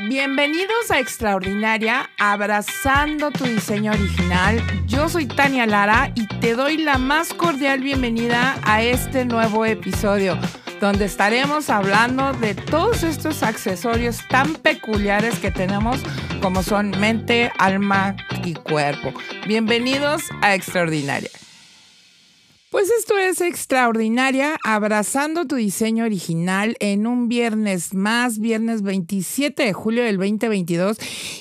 Bienvenidos a Extraordinaria, abrazando tu diseño original. Yo soy Tania Lara y te doy la más cordial bienvenida a este nuevo episodio, donde estaremos hablando de todos estos accesorios tan peculiares que tenemos como son mente, alma y cuerpo. Bienvenidos a Extraordinaria. Pues esto es extraordinaria, abrazando tu diseño original en un viernes más, viernes 27 de julio del 2022.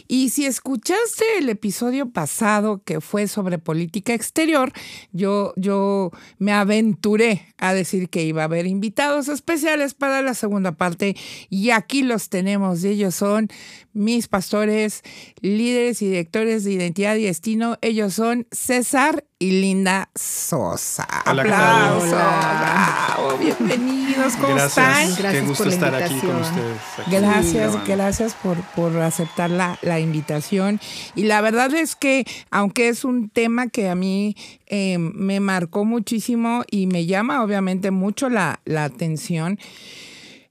Y si escuchaste el episodio pasado que fue sobre política exterior, yo, yo me aventuré a decir que iba a haber invitados especiales para la segunda parte y aquí los tenemos. Ellos son mis pastores, líderes y directores de identidad y destino. Ellos son César y Linda Sosa. Hola, Aplausos. Hola. Bravo, bienvenidos. ¿Cómo gracias. están? Qué Gracias gusto por la estar aquí con ustedes. aquí Gracias, gracias por, por aceptar la, la invitación. Y la verdad es que, aunque es un tema que a mí eh, me marcó muchísimo y me llama obviamente mucho la, la atención,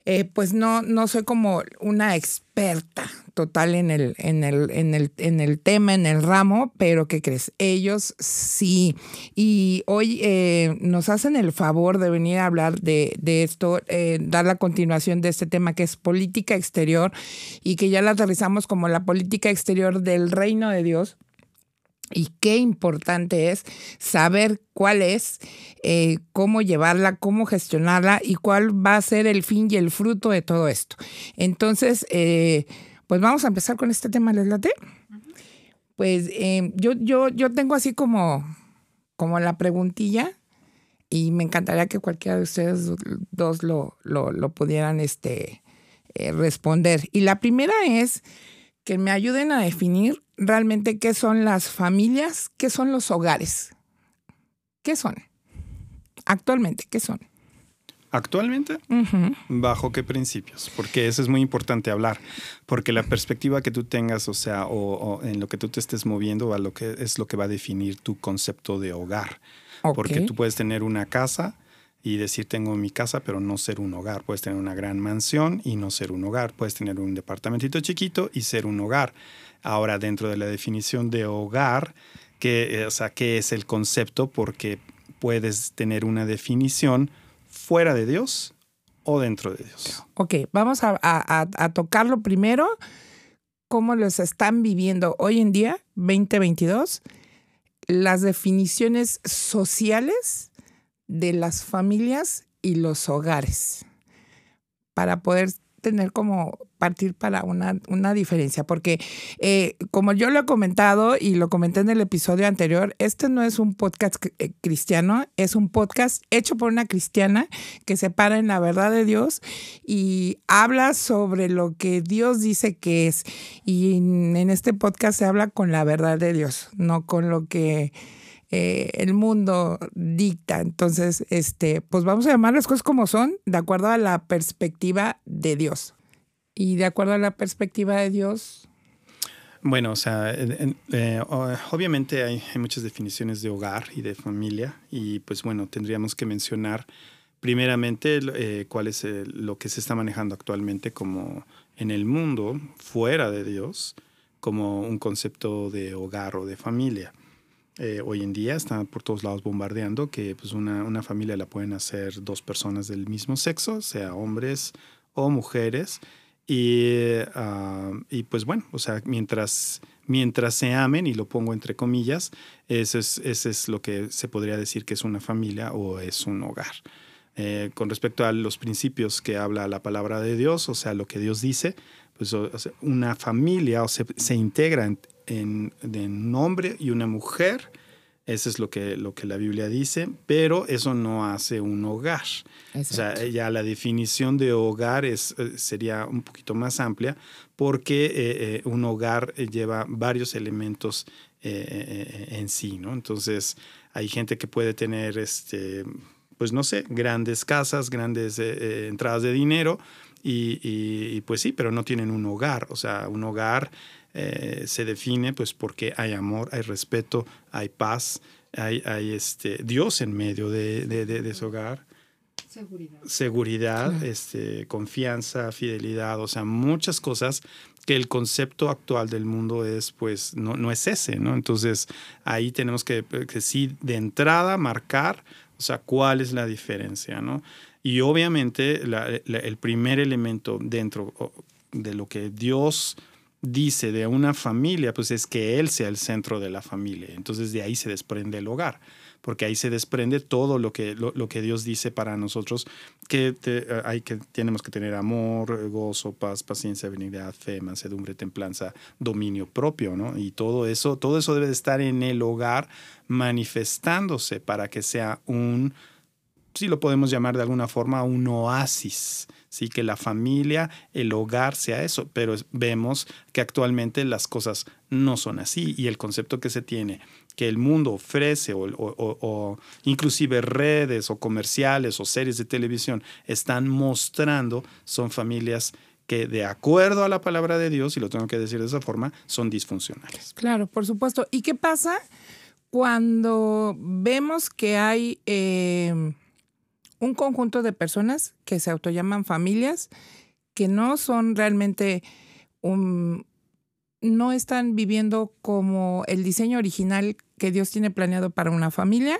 eh, pues no, no soy como una experta total en el, en, el, en, el, en el tema, en el ramo, pero ¿qué crees? Ellos sí. Y hoy eh, nos hacen el favor de venir a hablar de, de esto, eh, dar la continuación de este tema que es política exterior y que ya la aterrizamos como la política exterior del reino de Dios. Y qué importante es saber cuál es, eh, cómo llevarla, cómo gestionarla y cuál va a ser el fin y el fruto de todo esto. Entonces, eh, pues vamos a empezar con este tema, ¿les late? Pues eh, yo, yo, yo tengo así como, como la preguntilla y me encantaría que cualquiera de ustedes dos lo, lo, lo pudieran este, eh, responder. Y la primera es que me ayuden a definir realmente qué son las familias, qué son los hogares. ¿Qué son? Actualmente, ¿qué son? Actualmente. ¿bajo qué principios? Porque eso es muy importante hablar. Porque la perspectiva que tú tengas, o sea, o, o en lo que tú te estés moviendo, a lo que es lo que va a definir tu concepto de hogar. Porque tú puedes tener una casa y decir tengo mi casa, pero no ser un hogar. Puedes tener una gran mansión y no ser un hogar. Puedes tener un departamentito chiquito y ser un hogar. Ahora, dentro de la definición de hogar, ¿qué, o sea, ¿qué es el concepto? Porque puedes tener una definición fuera de Dios o dentro de Dios. Ok, vamos a, a- tocarlo primero, cómo los están viviendo hoy en día, 2022, las definiciones sociales de las familias y los hogares, para poder tener como partir para una, una diferencia, porque eh, como yo lo he comentado y lo comenté en el episodio anterior, este no es un podcast eh, cristiano, es un podcast hecho por una cristiana que se para en la verdad de Dios y habla sobre lo que Dios dice que es. Y en este podcast se habla con la verdad de Dios, no con lo que eh, el mundo dicta. Entonces, este, pues vamos a llamar las cosas como son, de acuerdo a la perspectiva de Dios. Y de acuerdo a la perspectiva de Dios, Bueno, o sea, eh, obviamente hay, muchas definiciones de hogar y de familia y pues bueno, tendríamos que mencionar primeramente eh, cuál es lo que se está manejando actualmente como en el mundo, fuera de Dios, como un concepto de hogar o de familia. Eh, hoy en día están por todos lados bombardeando que pues una, una familia la pueden hacer dos personas del mismo sexo, sea hombres o mujeres. Y, ah, y pues bueno, o sea, mientras, mientras se amen, y lo pongo entre comillas, eso es, eso es lo que se podría decir que es una familia o es un hogar. Eh, con respecto a los principios que habla la palabra de Dios, o sea, lo que Dios dice, pues o sea, una familia o se, se integra en, en- de un hombre y una mujer, eso es lo que, lo que la Biblia dice, pero eso no hace un hogar. O sea, ya la definición de hogar es, eh, sería un poquito más amplia porque eh, eh, un hogar lleva varios elementos eh, en sí, ¿no? Entonces, hay gente que puede tener, este, pues no sé, grandes casas, grandes entradas de dinero y, y- y, pues sí, pero no tienen un hogar. O sea, un hogar eh, se define pues porque hay amor, hay respeto, hay paz, hay, hay este, Dios en medio de, de- de- de ese hogar. seguridad, seguridad este, confianza, fidelidad, o sea, muchas cosas que el concepto actual del mundo es, pues, no, no es ese, ¿no? Entonces, ahí tenemos que, que sí, de entrada, marcar, o sea, cuál es la diferencia, ¿no? Y obviamente el primer elemento dentro de lo que Dios dice de una familia, pues es que Él sea el centro de la familia. Entonces de ahí se desprende el hogar porque ahí se desprende todo lo que, lo, que Dios dice para nosotros, que, hay que tenemos que tener amor, gozo, paz, paciencia, benignidad, fe, mansedumbre, templanza, dominio propio, ¿no? Y todo eso, todo eso debe de estar en el hogar manifestándose para que sea un, si lo podemos llamar de alguna forma, un oasis sí que la familia, el hogar sea eso, pero vemos que actualmente las cosas no son así y el concepto que se tiene que el mundo ofrece o, inclusive redes o comerciales o series de televisión están mostrando son familias que de acuerdo a la palabra de Dios, y lo tengo que decir de esa forma, son disfuncionales. Claro, por supuesto. ¿Y qué pasa cuando vemos que hay eh, un conjunto de personas que se autollaman familias que no son realmente un, no están viviendo como el diseño original que Dios tiene planeado para una familia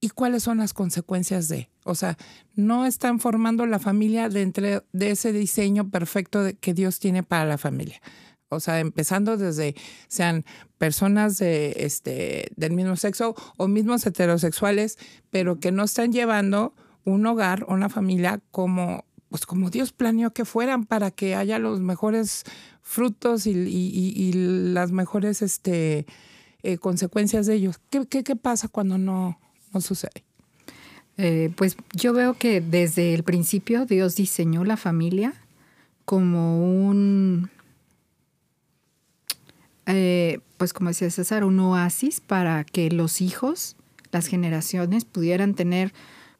y cuáles son las consecuencias de. O sea, no están formando la familia dentro de ese diseño perfecto que Dios tiene para la familia. O sea, empezando desde sean personas de, este, del mismo sexo o mismos heterosexuales, pero que no están llevando un hogar, una familia como, pues como Dios planeó que fueran para que haya los mejores frutos y, las mejores este, eh, consecuencias de ellos. ¿Qué, qué, pasa cuando no, no sucede? Eh, pues yo veo que desde el principio Dios diseñó la familia como un eh, pues como decía César, un oasis para que los hijos, las generaciones pudieran tener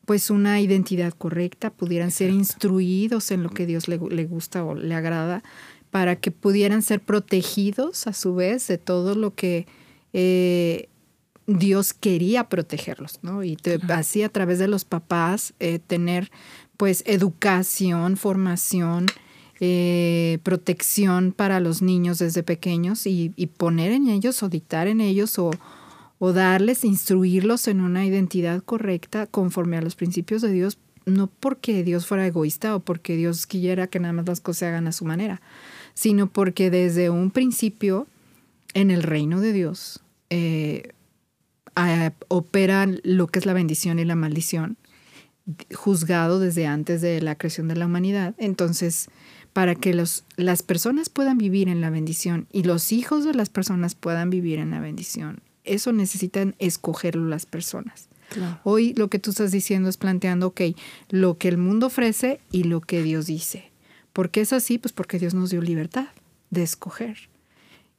pues una identidad correcta, pudieran ser instruidos en lo que Dios le, gusta o le agrada, para que pudieran ser protegidos a su vez de todo lo que eh, Dios quería protegerlos, ¿no? Y así a través de los papás eh, tener pues educación, formación, eh, protección para los niños desde pequeños y, poner en ellos o dictar en ellos o, darles, instruirlos en una identidad correcta conforme a los principios de Dios, no porque Dios fuera egoísta o porque Dios quiera que nada más las cosas se hagan a su manera, sino porque desde un principio en el reino de Dios eh, operan lo que es la bendición y la maldición, juzgado desde antes de la creación de la humanidad. Entonces, para que los, las personas puedan vivir en la bendición y los hijos de las personas puedan vivir en la bendición. Eso necesitan escogerlo las personas. Hoy lo que tú estás diciendo es planteando, ok, lo que el mundo ofrece y lo que Dios dice. ¿Por qué es así? Pues porque Dios nos dio libertad de escoger.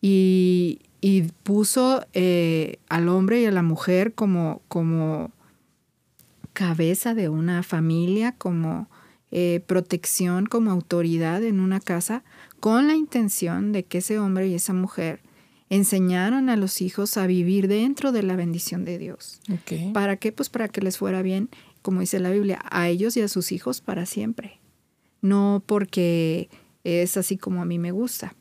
Y, y puso eh, al hombre y a la mujer como, como cabeza de una familia, como eh, protección como autoridad en una casa con la intención de que ese hombre y esa mujer enseñaran a los hijos a vivir dentro de la bendición de Dios. ¿Para qué? Pues para que les fuera bien, como dice la Biblia, a ellos y a sus hijos para siempre. No porque es así como a mí me gusta.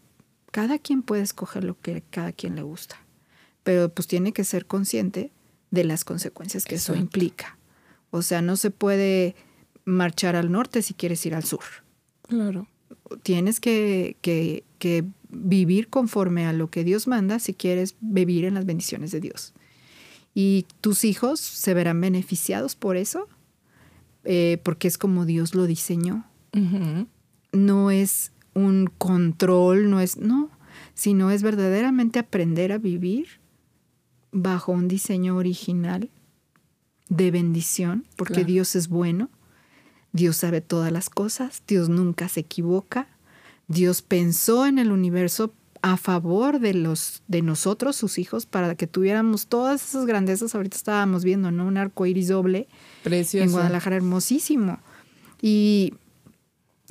Cada quien puede escoger lo que cada quien le gusta, pero pues tiene que ser consciente de las consecuencias que eso implica. O sea, no se puede marchar al norte si quieres ir al sur. Claro. Tienes que, que, que vivir conforme a lo que Dios manda si quieres vivir en las bendiciones de Dios. Y tus hijos se verán beneficiados por eso, eh, porque es como Dios lo diseñó. No es un control, no es, no, sino es verdaderamente aprender a vivir bajo un diseño original de bendición, porque Dios es bueno Dios sabe todas las cosas, Dios nunca se equivoca, Dios pensó en el universo a favor de los de nosotros, sus hijos, para que tuviéramos todas esas grandezas. Ahorita estábamos viendo, ¿no? Un arco iris doble en Guadalajara, hermosísimo. Y,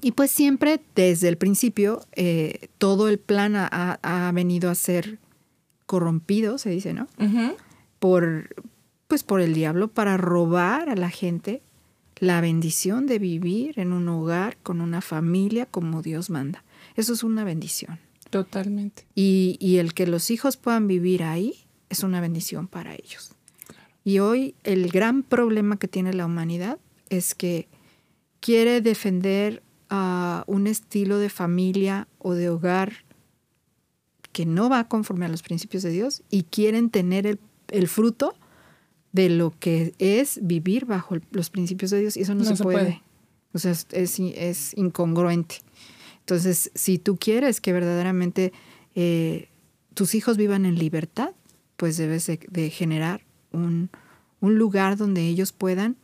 y, pues siempre, desde el principio, eh, todo el plan ha, venido a ser corrompido, se dice, ¿no? Por, pues por el diablo, para robar a la gente la bendición de vivir en un hogar con una familia como Dios manda. Eso es una bendición. Totalmente. Y, y el que los hijos puedan vivir ahí es una bendición para ellos. Y hoy el gran problema que tiene la humanidad es que quiere defender a un estilo de familia o de hogar que no va conforme a los principios de Dios y quieren tener el, el fruto de lo que es vivir bajo los principios de Dios y eso no, se, puede. O sea, es, es, incongruente. Entonces, si tú quieres que verdaderamente eh, tus hijos vivan en libertad, pues debes de, generar un, un, lugar donde ellos puedan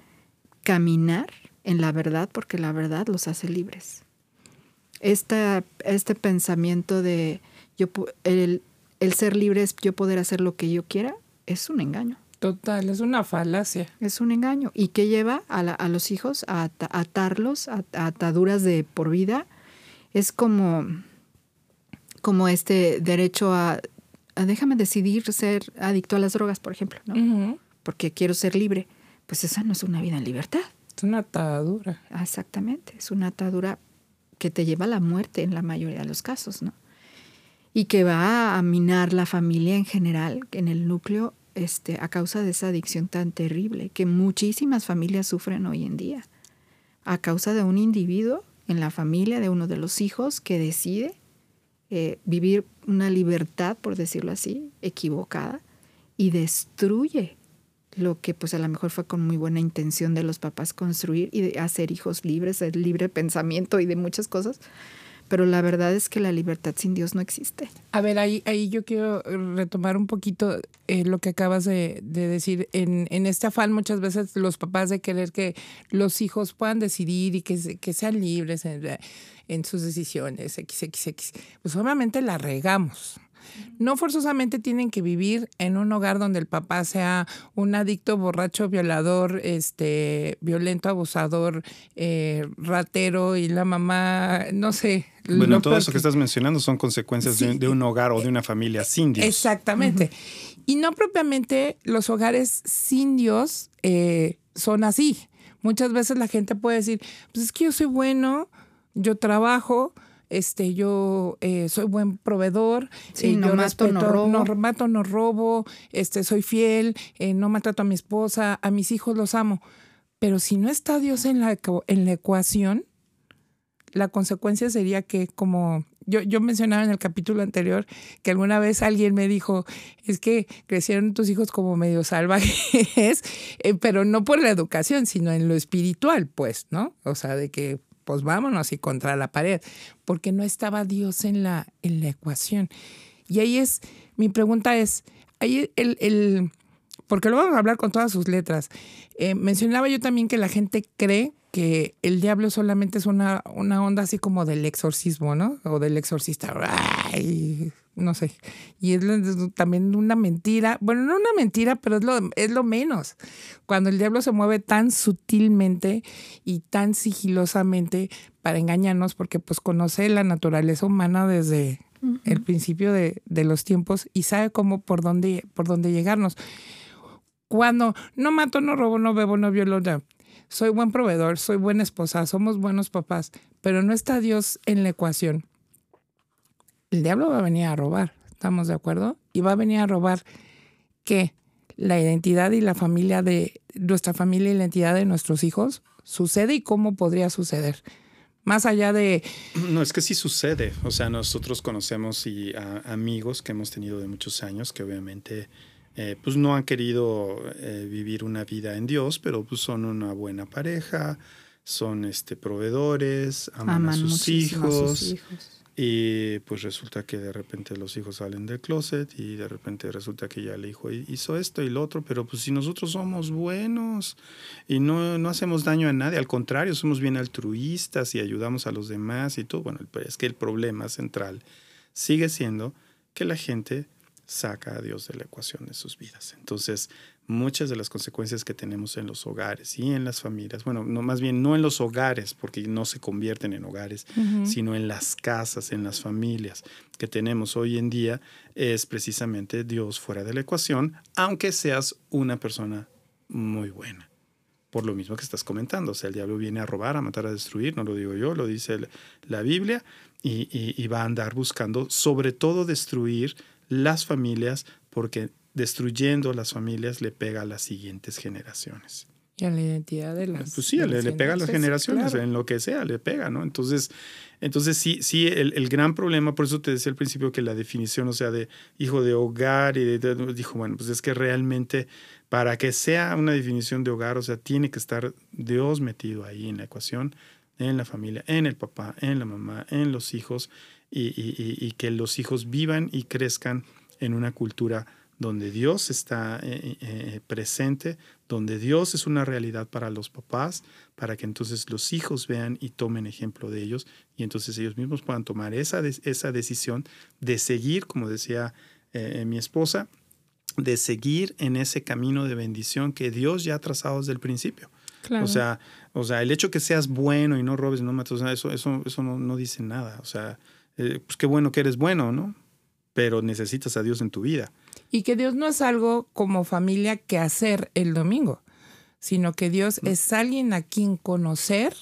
caminar en la verdad, porque la verdad los hace libres. Esta, este pensamiento de yo, el, el ser libre es yo poder hacer lo que yo quiera, es un engaño. Total, es una falacia. Es un engaño. ¿Y qué lleva a, a los hijos a, atarlos a, ataduras de por vida? Es como, como este derecho a, déjame decidir ser adicto a las drogas, por ejemplo, ¿no? Porque quiero ser libre. Pues esa no es una vida en libertad. Es una atadura. Ah, exactamente, es una atadura que te lleva a la muerte en la mayoría de los casos, ¿no? Y que va a minar la familia en general, en el núcleo este, a causa de esa adicción tan terrible que muchísimas familias sufren hoy en día, a causa de un individuo en la familia, de uno de los hijos que decide eh, vivir una libertad, por decirlo así, equivocada, y destruye lo que pues a lo mejor fue con muy buena intención de los papás construir y hacer hijos libres, de libre pensamiento y de muchas cosas, pero la verdad es que la libertad sin Dios no existe. A ver, ahí, ahí yo quiero retomar un poquito eh, lo que acabas de, decir. En, en, este afán muchas veces los papás de querer que los hijos puedan decidir y que, que sean libres en, en sus decisiones, XXX, pues obviamente la regamos. No forzosamente tienen que vivir en un hogar donde el papá sea un adicto, borracho, violador, este, violento, abusador, eh, ratero y la mamá, no sé. Bueno, todo eso que estás mencionando son consecuencias de, un hogar o de una familia sin Dios. Exactamente. Y no propiamente los hogares sin Dios eh, son así. Muchas veces la gente puede decir, pues es que yo soy bueno, yo trabajo, este, yo eh, soy buen proveedor, sí, eh, no mato, no robo. no mato, no robo, este, soy fiel, eh, no maltrato a mi esposa, a mis hijos los amo. Pero si no está Dios en la, en la ecuación, la consecuencia sería que como yo, yo mencionaba en el capítulo anterior que alguna vez alguien me dijo, es que crecieron tus hijos como medio salvajes, pero no por la educación, sino en lo espiritual, pues, ¿no? O sea, de que pues vámonos y contra la pared, porque no estaba Dios en la, en la ecuación. Y ahí es, mi pregunta es, ahí el, el porque lo vamos a hablar con todas sus letras. Eh, mencionaba yo también que la gente cree que el diablo solamente es una, una onda así como del exorcismo, ¿no? O del exorcista. Ay, no sé. Y es también una mentira. Bueno, no una mentira, pero es lo, es lo menos. Cuando el diablo se mueve tan sutilmente y tan sigilosamente para engañarnos, porque pues conoce la naturaleza humana desde el principio de, de, los tiempos y sabe cómo por dónde, por dónde llegarnos. Cuando no mato, no robo, no bebo, no violo, no. soy buen proveedor, soy buena esposa, somos buenos papás, pero no está Dios en la ecuación el diablo va a venir a robar, ¿estamos de acuerdo? Y va a venir a robar que la identidad y la familia de nuestra familia y la identidad de nuestros hijos sucede y cómo podría suceder. Más allá de... No, es que sí sucede. O sea, nosotros conocemos y amigos que hemos tenido de muchos años que obviamente eh, pues no han querido eh, vivir una vida en Dios, pero pues son una buena pareja, son este, proveedores, aman, a, sus hijos, a sus hijos y pues resulta que de repente los hijos salen del closet y de repente resulta que ya el hijo hizo esto y lo otro, pero pues si nosotros somos buenos y no, no hacemos daño a nadie, al contrario, somos bien altruistas y ayudamos a los demás y todo, bueno, es que el problema central sigue siendo que la gente saca a Dios de la ecuación de sus vidas. Entonces, muchas de las consecuencias que tenemos en los hogares y en las familias, bueno, no más bien no en los hogares, porque no se convierten en hogares, sino en las casas, en las familias que tenemos hoy en día, es precisamente Dios fuera de la ecuación, aunque seas una persona muy buena. por lo mismo que estás comentando. O sea, el diablo viene a robar, a matar, a destruir, no lo digo yo, lo dice la Biblia, y, y, va a andar buscando, sobre todo, destruir las familias, porque destruyendo las familias le pega a las siguientes generaciones. Y a la identidad de las. Pues sí, le, pega a las generaciones, en lo que sea, le pega, ¿no? Entonces, entonces sí, sí, el, el, gran problema, por eso te decía al principio que la definición, o sea, de hijo de hogar, y dijo, bueno, pues es que realmente para que sea una definición de hogar, o sea, tiene que estar Dios metido ahí en la ecuación, en la familia, en el papá, en la mamá, en los hijos, y, y, que los hijos vivan y crezcan en una cultura donde Dios está eh, eh, eh, presente, donde Dios es una realidad para los papás, para que entonces los hijos vean y tomen ejemplo de ellos, y entonces ellos mismos puedan tomar esa, esa decisión de seguir, como decía mi esposa, de seguir en ese camino de bendición que Dios ya ha trazado desde el principio. O, sea, o sea, el hecho que seas bueno y no robes y no mates, eso, eso, eso no, dice nada. O sea, pues qué bueno que eres bueno, ¿no? Pero necesitas a Dios en tu vida. Y que Dios no es algo como familia que hacer el domingo, sino que Dios mm. es alguien a quien conocer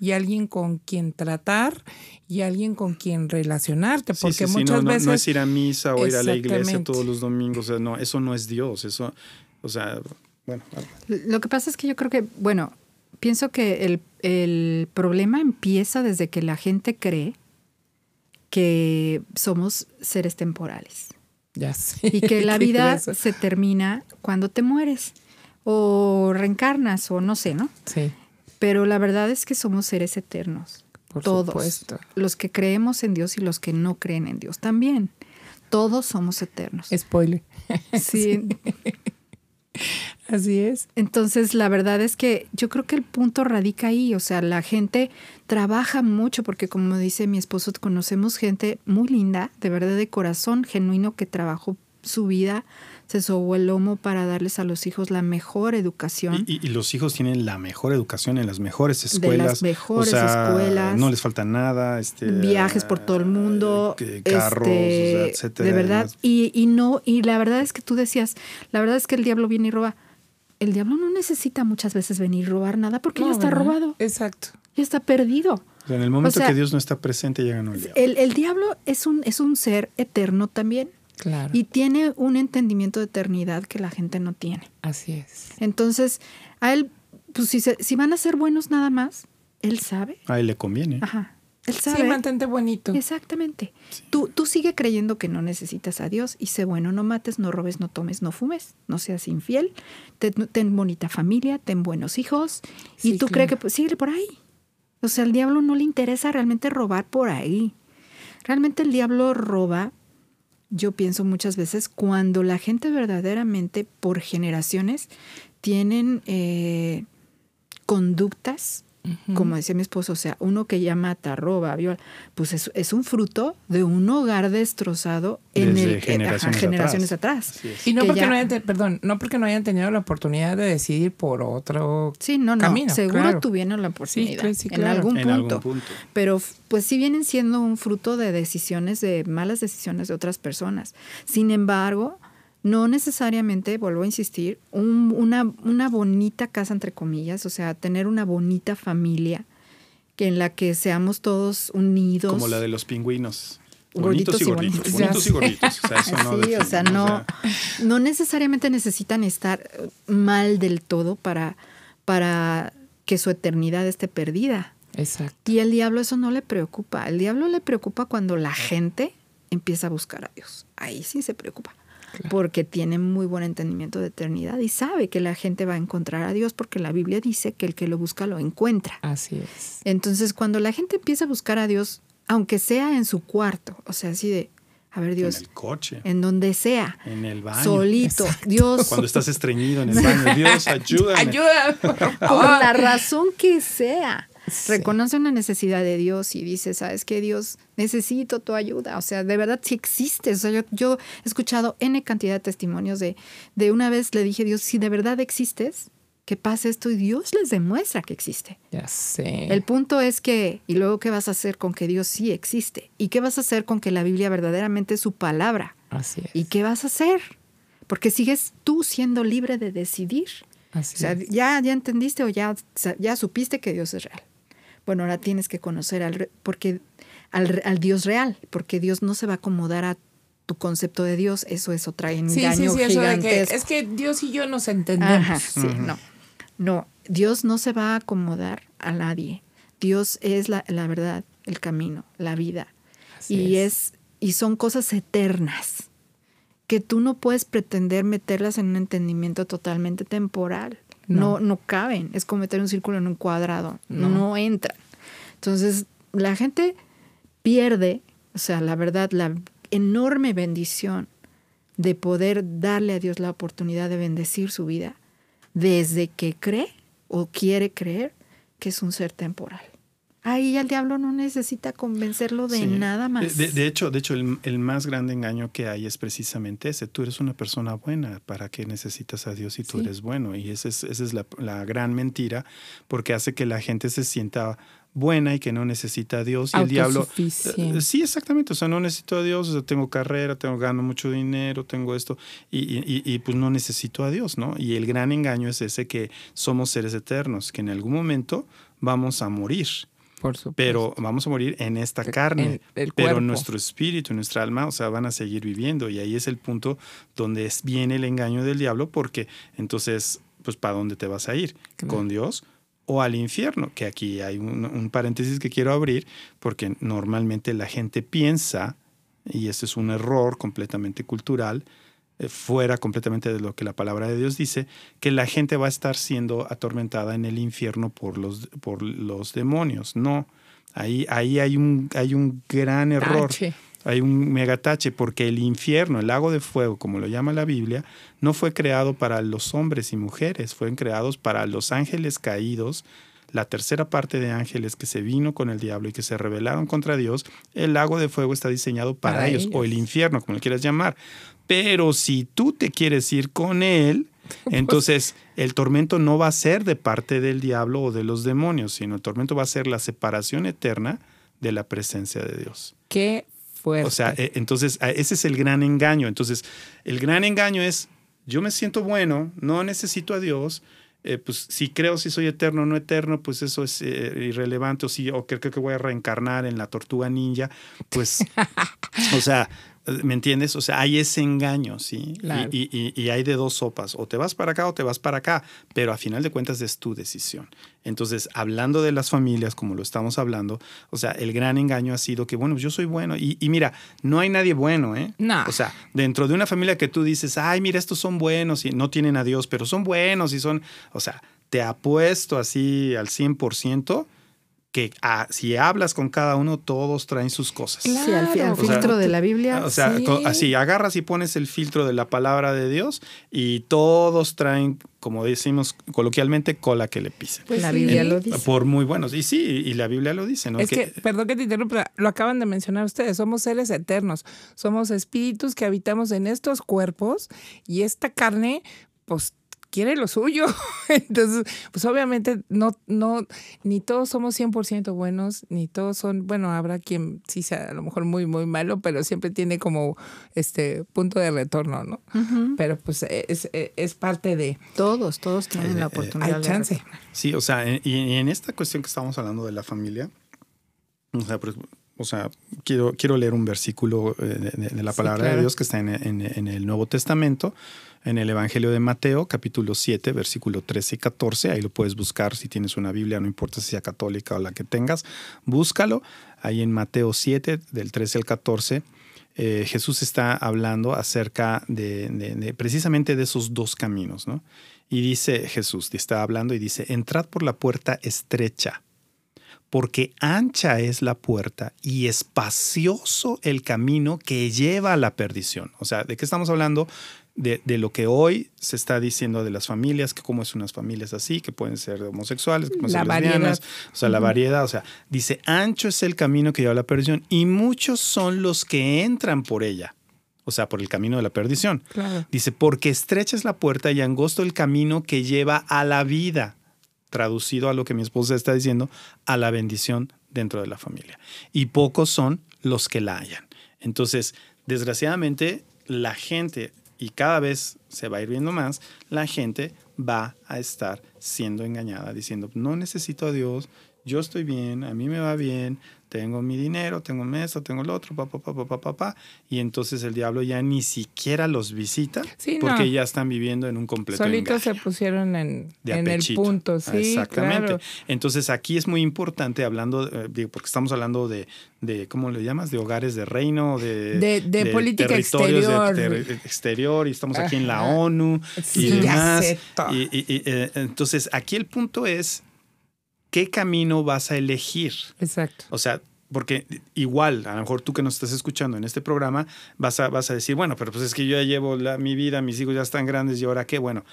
y alguien con quien tratar y alguien con quien relacionarte, porque muchas veces... No es ir a misa o ir a la iglesia todos los domingos, o sea, no, eso no es Dios, eso, o sea, bueno. Lo que pasa es que yo creo que, bueno, pienso que el, el problema empieza desde que la gente cree que somos seres temporales. Ya sé. Y que la vida se termina cuando te mueres o reencarnas o no sé, ¿no? Sí. Pero la verdad es que somos seres eternos. Por todos. Supuesto. Los que creemos en Dios y los que no creen en Dios también. Todos somos eternos. Spoiler. Sí. Así es. Entonces, la verdad es que yo creo que el punto radica ahí. O sea, la gente trabaja mucho porque, como dice mi esposo, conocemos gente muy linda, de verdad de corazón genuino, que trabajó su vida se sobó el lomo para darles a los hijos la mejor educación. Y, los hijos tienen la mejor educación en las mejores escuelas. De las mejores escuelas. No les falta nada. Este, viajes por todo el mundo. carros, este, etcétera. De verdad. Y, y, no, y la verdad es que tú decías, la verdad es que el diablo viene y roba. El diablo no necesita muchas veces venir y robar nada porque ya está robado. Exacto. Ya está perdido. en el momento que Dios no está presente, llega el diablo. El, el diablo es un, es un ser eterno también. Y tiene un entendimiento de eternidad que la gente no tiene. Así es. Entonces, a él, pues si, si van a ser buenos nada más, él sabe. A él le conviene. Ajá. Él sabe. Sí, mantente bonito. Exactamente. Tú, tú sigue creyendo que no necesitas a Dios y sé bueno, no mates, no robes, no tomes, no fumes, no seas infiel, ten, bonita familia, ten buenos hijos y tú crees que pues, sigue por ahí. O sea, al diablo no le interesa realmente robar por ahí. Realmente el diablo roba yo pienso muchas veces, cuando la gente verdaderamente por generaciones tienen eh, conductas como decía mi esposo, o sea, uno que ya mata, roba, viola, pues es, un fruto de un hogar destrozado en el generaciones, atrás. Y no porque no hayan, perdón, no porque no hayan tenido la oportunidad de decidir por otro sí, no, no, Seguro tuvieron la oportunidad en, algún punto, en, algún punto, Pero pues sí vienen siendo un fruto de decisiones, de malas decisiones de otras personas. Sin embargo, no necesariamente, vuelvo a insistir, una, una bonita casa, entre comillas, o sea, tener una bonita familia que en la que seamos todos unidos. Como la de los pingüinos. Bonitos y, gorditos. Bonitos y gorditos. O sea, eso no sí, o sea, no, no necesariamente necesitan estar mal del todo para, para que su eternidad esté perdida. Exacto. Y el diablo eso no le preocupa. El diablo le preocupa cuando la gente empieza a buscar a Dios. Ahí sí se preocupa porque tiene muy buen entendimiento de eternidad y sabe que la gente va a encontrar a Dios porque la Biblia dice que el que lo busca lo encuentra. Así es. Entonces, cuando la gente empieza a buscar a Dios, aunque sea en su cuarto, o sea, así de, a ver, Dios. En el coche. En donde sea. En el baño. Solito. Dios. Cuando estás estreñido en el baño. Dios, ayúdame. Ayúdame. Por la razón que sea. Reconoce una necesidad de Dios y dice, ¿sabes qué, Dios? Necesito tu ayuda. O sea, de verdad si existe. O sea, yo, yo, he escuchado N cantidad de testimonios de, de una vez le dije, Dios, si de verdad existes, que pase esto y Dios les demuestra que existe. Ya sé. El punto es que, y luego, ¿qué vas a hacer con que Dios sí existe? ¿Y qué vas a hacer con que la Biblia verdaderamente es su palabra? Así es. ¿Y qué vas a hacer? Porque sigues tú siendo libre de decidir o sea, ya, ya entendiste o ya, ya supiste que Dios es real. Bueno, ahora tienes que conocer al, porque, al, al Dios real, porque Dios no se va a acomodar a tu concepto de Dios, eso es otra engaño sí, sí, gigantesco. es que Dios y yo nos entendemos. sí, no. No, Dios no se va a acomodar a nadie. Dios es la, la verdad, el camino, la vida. y es. y son cosas eternas que tú no puedes pretender meterlas en un entendimiento totalmente temporal. No, no, caben. Es como meter un círculo en un cuadrado. No. no entran. Entonces, la gente pierde, o sea, la verdad, la enorme bendición de poder darle a Dios la oportunidad de bendecir su vida desde que cree o quiere creer que es un ser temporal. Ahí el diablo no necesita convencerlo de nada más. De, hecho, de hecho el, más grande engaño que hay es precisamente ese. Tú eres una persona buena. ¿Para qué necesitas a Dios si tú eres bueno? Y esa es, esa es la, la, gran mentira porque hace que la gente se sienta buena y que no necesita a Dios. Y el diablo. Eh, sí, exactamente. O sea, no necesito a Dios. O sea, tengo carrera, tengo gano mucho dinero, tengo esto. Y, y, y, pues no necesito a Dios, ¿no? Y el gran engaño es ese que somos seres eternos, que en algún momento vamos a morir. Por supuesto. Pero vamos a morir en esta carne. pero nuestro espíritu, nuestra alma, o sea, van a seguir viviendo. Y ahí es el punto donde viene el engaño del diablo, porque entonces, pues, ¿para dónde te vas a ir? ¿Con Dios? o al infierno, que aquí hay un, paréntesis que quiero abrir, porque normalmente la gente piensa, y ese es un error completamente cultural, fuera completamente de lo que la palabra de Dios dice, que la gente va a estar siendo atormentada en el infierno por los, por los demonios. No, ahí, ahí hay, un, hay un gran error hay un megatache porque el infierno, el lago de fuego, como lo llama la Biblia, no fue creado para los hombres y mujeres, fueron creados para los ángeles caídos, la tercera parte de ángeles que se vino con el diablo y que se rebelaron contra Dios, el lago de fuego está diseñado para, ellos, o el infierno, como lo quieras llamar. Pero si tú te quieres ir con él, pues entonces el tormento no va a ser de parte del diablo o de los demonios, sino el tormento va a ser la separación eterna de la presencia de Dios. Qué o sea, eh, entonces ese es el gran engaño. Entonces, el gran engaño es, yo me siento bueno, no necesito a Dios, eh, pues si creo si soy eterno o no eterno, pues eso es eh, irrelevante, o si o creo que voy a reencarnar en la tortuga ninja, pues, o sea, ¿Me entiendes? O sea, hay ese engaño, ¿sí? Y, y, hay de dos sopas, o te vas para acá o te vas para acá, pero a final de cuentas es tu decisión. Entonces, hablando de las familias, como lo estamos hablando, o sea, el gran engaño ha sido que, bueno, yo soy bueno, y, mira, no hay nadie bueno, ¿eh? No. O sea, dentro de una familia que tú dices, ay, mira, estos son buenos y no tienen a Dios, pero son buenos y son, o sea, te apuesto así al 100% que ah, si hablas con cada uno, todos traen sus cosas. Sí, al, filtro de la Biblia. O sea, así agarras y pones el filtro de la palabra de Dios y todos traen, como decimos coloquialmente, cola que le pise. Pues la Biblia lo dice. Por muy buenos. Y sí, y la Biblia lo dice, ¿no? Es que, perdón que te interrumpa, lo acaban de mencionar ustedes, somos seres eternos, somos espíritus que habitamos en estos cuerpos y esta carne, pues quiere lo suyo. Entonces, pues obviamente no, no, ni todos somos 100% buenos, ni todos son, bueno, habrá quien sí sea a lo mejor muy, muy malo, pero siempre tiene como este punto de retorno, ¿no? Pero pues es, es, parte de... Todos, todos tienen la eh, oportunidad. Hay chance. Sí, o sea, y, en esta cuestión que estamos hablando de la familia, o sea, pues, o sea, quiero, quiero leer un versículo eh, de, la palabra de Dios que está en, en, el Nuevo Testamento, en el Evangelio de Mateo, capítulo 7, versículo 13 y 14. Ahí lo puedes buscar si tienes una Biblia, no importa si sea católica o la que tengas, búscalo. Ahí en Mateo 7, del 13 al 14. Eh, Jesús está hablando acerca de, precisamente de esos dos caminos, ¿no? Y dice Jesús, está hablando y dice, entrad por la puerta estrecha, porque ancha es la puerta y espacioso el camino que lleva a la perdición. O sea, ¿de qué estamos hablando? De, de, lo que hoy se está diciendo de las familias, que cómo es unas familias así, que pueden ser homosexuales, que pueden ser lesbianas, o sea, la variedad, o sea, dice, ancho es el camino que lleva a la perdición y muchos son los que entran por ella. O sea, por el camino de la perdición. Dice, porque estrecha es la puerta y angosto el camino que lleva a la vida. Traducido a lo que mi esposa está diciendo, a la bendición dentro de la familia. Y pocos son los que la hallan. Entonces, desgraciadamente, la gente y cada vez se va a ir viendo más, la gente va a estar siendo engañada, diciendo, no necesito a Dios, yo estoy bien, a mí me va bien, tengo mi dinero, tengo esto, tengo el otro, papá, papá, papá, papá, y entonces el diablo ya ni siquiera los visita porque ya están viviendo en un completo Solitos se pusieron en, en el punto, sí, Exactamente. Entonces aquí es muy importante hablando, eh, porque estamos hablando de, de, ¿cómo le llamas? De hogares de reino, de, de, política exterior. exterior, y estamos aquí en la ONU y demás. Y, eh, entonces aquí el punto es qué camino vas a elegir. Exacto. O sea, porque igual, a lo mejor tú que nos estás escuchando en este programa, vas a, vas a decir, bueno, pero pues es que yo ya llevo la, mi vida, mis hijos ya están grandes y ahora qué, bueno,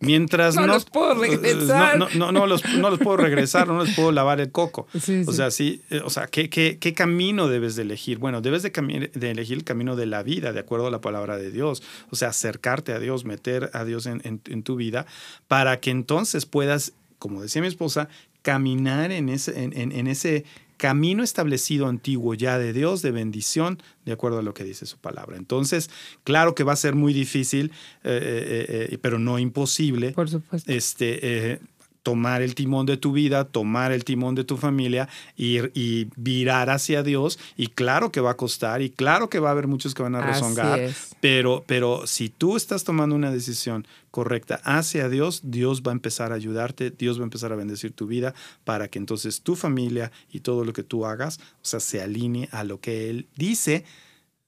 mientras no... los puedo regresar. No, no, no, los, no los puedo regresar, no les puedo lavar el coco. o sea, sí, eh, o sea, ¿qué, qué, qué camino debes de elegir? Bueno, debes de, de, elegir el camino de la vida, de acuerdo a la palabra de Dios. O sea, acercarte a Dios, meter a Dios en, en, en tu vida, para que entonces puedas como decía mi esposa, caminar en ese, en, ese camino establecido antiguo ya de Dios, de bendición, de acuerdo a lo que dice su palabra. Entonces, claro que va a ser muy difícil, eh, eh, eh, pero no imposible. Por supuesto. Este, tomar el timón de tu vida, tomar el timón de tu familia ir, y virar hacia Dios. Y claro que va a costar y claro que va a haber muchos que van a rezongar, pero, pero si tú estás tomando una decisión correcta hacia Dios, Dios va a empezar a ayudarte, Dios va a empezar a bendecir tu vida para que entonces tu familia y todo lo que tú hagas, o sea, se alinee a lo que Él dice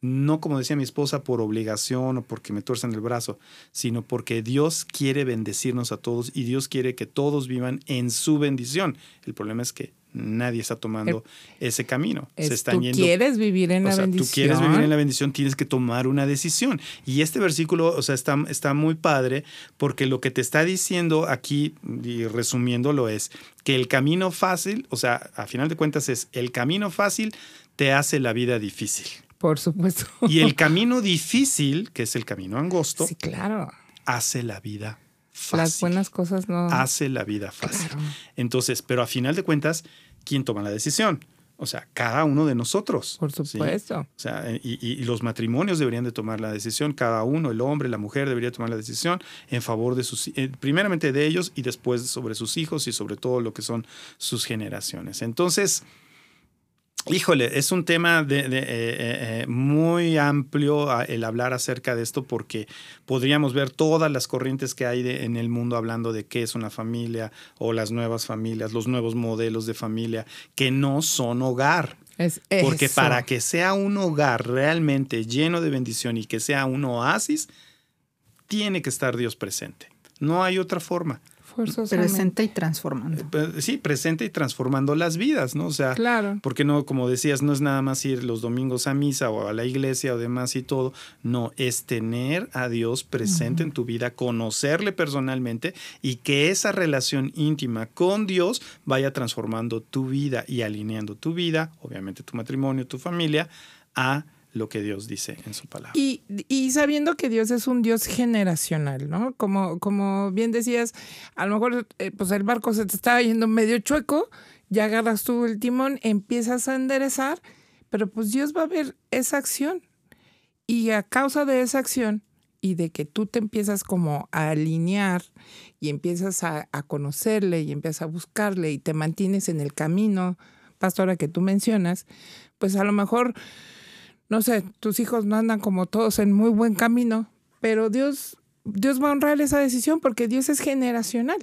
no como decía mi esposa por obligación o porque me tuerzan el brazo, sino porque Dios quiere bendecirnos a todos y Dios quiere que todos vivan en su bendición. El problema es que nadie está tomando eh, ese camino. Se están tú quieres vivir en la bendición. Tú quieres vivir en la bendición, tienes que tomar una decisión. Y este versículo, o sea, está, está muy padre porque lo que te está diciendo aquí, y resumiéndolo, es que el camino fácil, o sea, a final de cuentas es el camino fácil te hace la vida difícil. Por supuesto. Y el camino difícil, que es el camino angosto, sí, claro. hace la vida fácil. Las buenas cosas no. Hace la vida fácil. Entonces, pero a final de cuentas, ¿quién toma la decisión? O sea, cada uno de nosotros. Por supuesto. O sea, y, los matrimonios deberían de tomar la decisión, cada uno, el hombre, la mujer debería tomar la decisión en favor de sus, eh, primeramente de ellos y después sobre sus hijos y sobre todo lo que son sus generaciones. Entonces, Híjole, es un tema de, eh, eh, eh, muy amplio ah, el hablar acerca de esto porque podríamos ver todas las corrientes que hay en el mundo hablando de qué es una familia o las nuevas familias, los nuevos modelos de familia que no son hogar. Es porque para que sea un hogar realmente lleno de bendición y que sea un oasis, tiene que estar Dios presente. No hay otra forma. Presente y transformando. Eh, sí, presente y transformando las vidas, ¿no? O sea, claro. porque no, como decías, no es nada más ir los domingos a misa o a la iglesia o demás y todo. No, es tener a Dios presente en tu vida, conocerle personalmente y que esa relación íntima con Dios vaya transformando tu vida y alineando tu vida, obviamente tu matrimonio, tu familia, a lo que Dios dice en su palabra. Y, sabiendo que Dios es un Dios generacional, ¿no? Como, como bien decías, a lo mejor eh, pues el barco se te estaba yendo medio chueco, ya agarras tú el timón, empiezas a enderezar, pero pues Dios va a ver esa acción. Y a causa de esa acción y de que tú te empiezas como a alinear y empiezas a, a conocerle y empiezas a buscarle y te mantienes en el camino, pastora, que tú mencionas, pues a lo mejor no sé, tus hijos no andan como todos en muy buen camino, pero Dios, Dios va a honrar esa decisión porque Dios es generacional.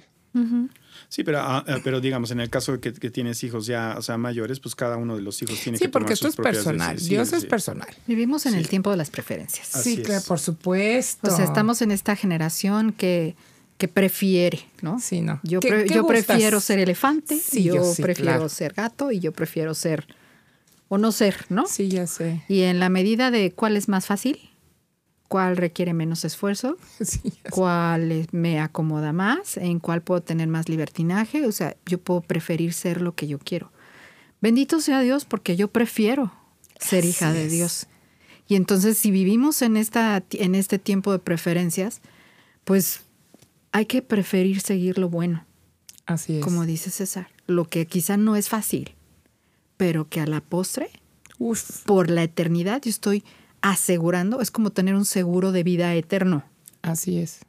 Sí, pero, ah, eh, pero digamos, en el caso de que, tienes hijos ya, o sea, mayores, pues cada uno de los hijos tiene que tomar sus Sí, porque esto es personal. Dios es personal. Vivimos en el tiempo de las preferencias. sí, claro, por supuesto. O sea, estamos en esta generación que, que prefiere, ¿no? Sí, no. Yo, yo prefiero ser elefante, yo, prefiero ser gato y yo prefiero ser o no ser, ¿no? Sí, ya sé. Y en la medida de cuál es más fácil, cuál requiere menos esfuerzo, cuál me acomoda más, en cuál puedo tener más libertinaje, o sea, yo puedo preferir ser lo que yo quiero. Bendito sea Dios porque yo prefiero ser hija de Dios. Y entonces si vivimos en, esta, en este tiempo de preferencias, pues hay que preferir seguir lo bueno. Así es. Como dice César, lo que quizá no es fácil, pero que a la postre, por la eternidad, yo estoy asegurando, es como tener un seguro de vida eterno. Así es.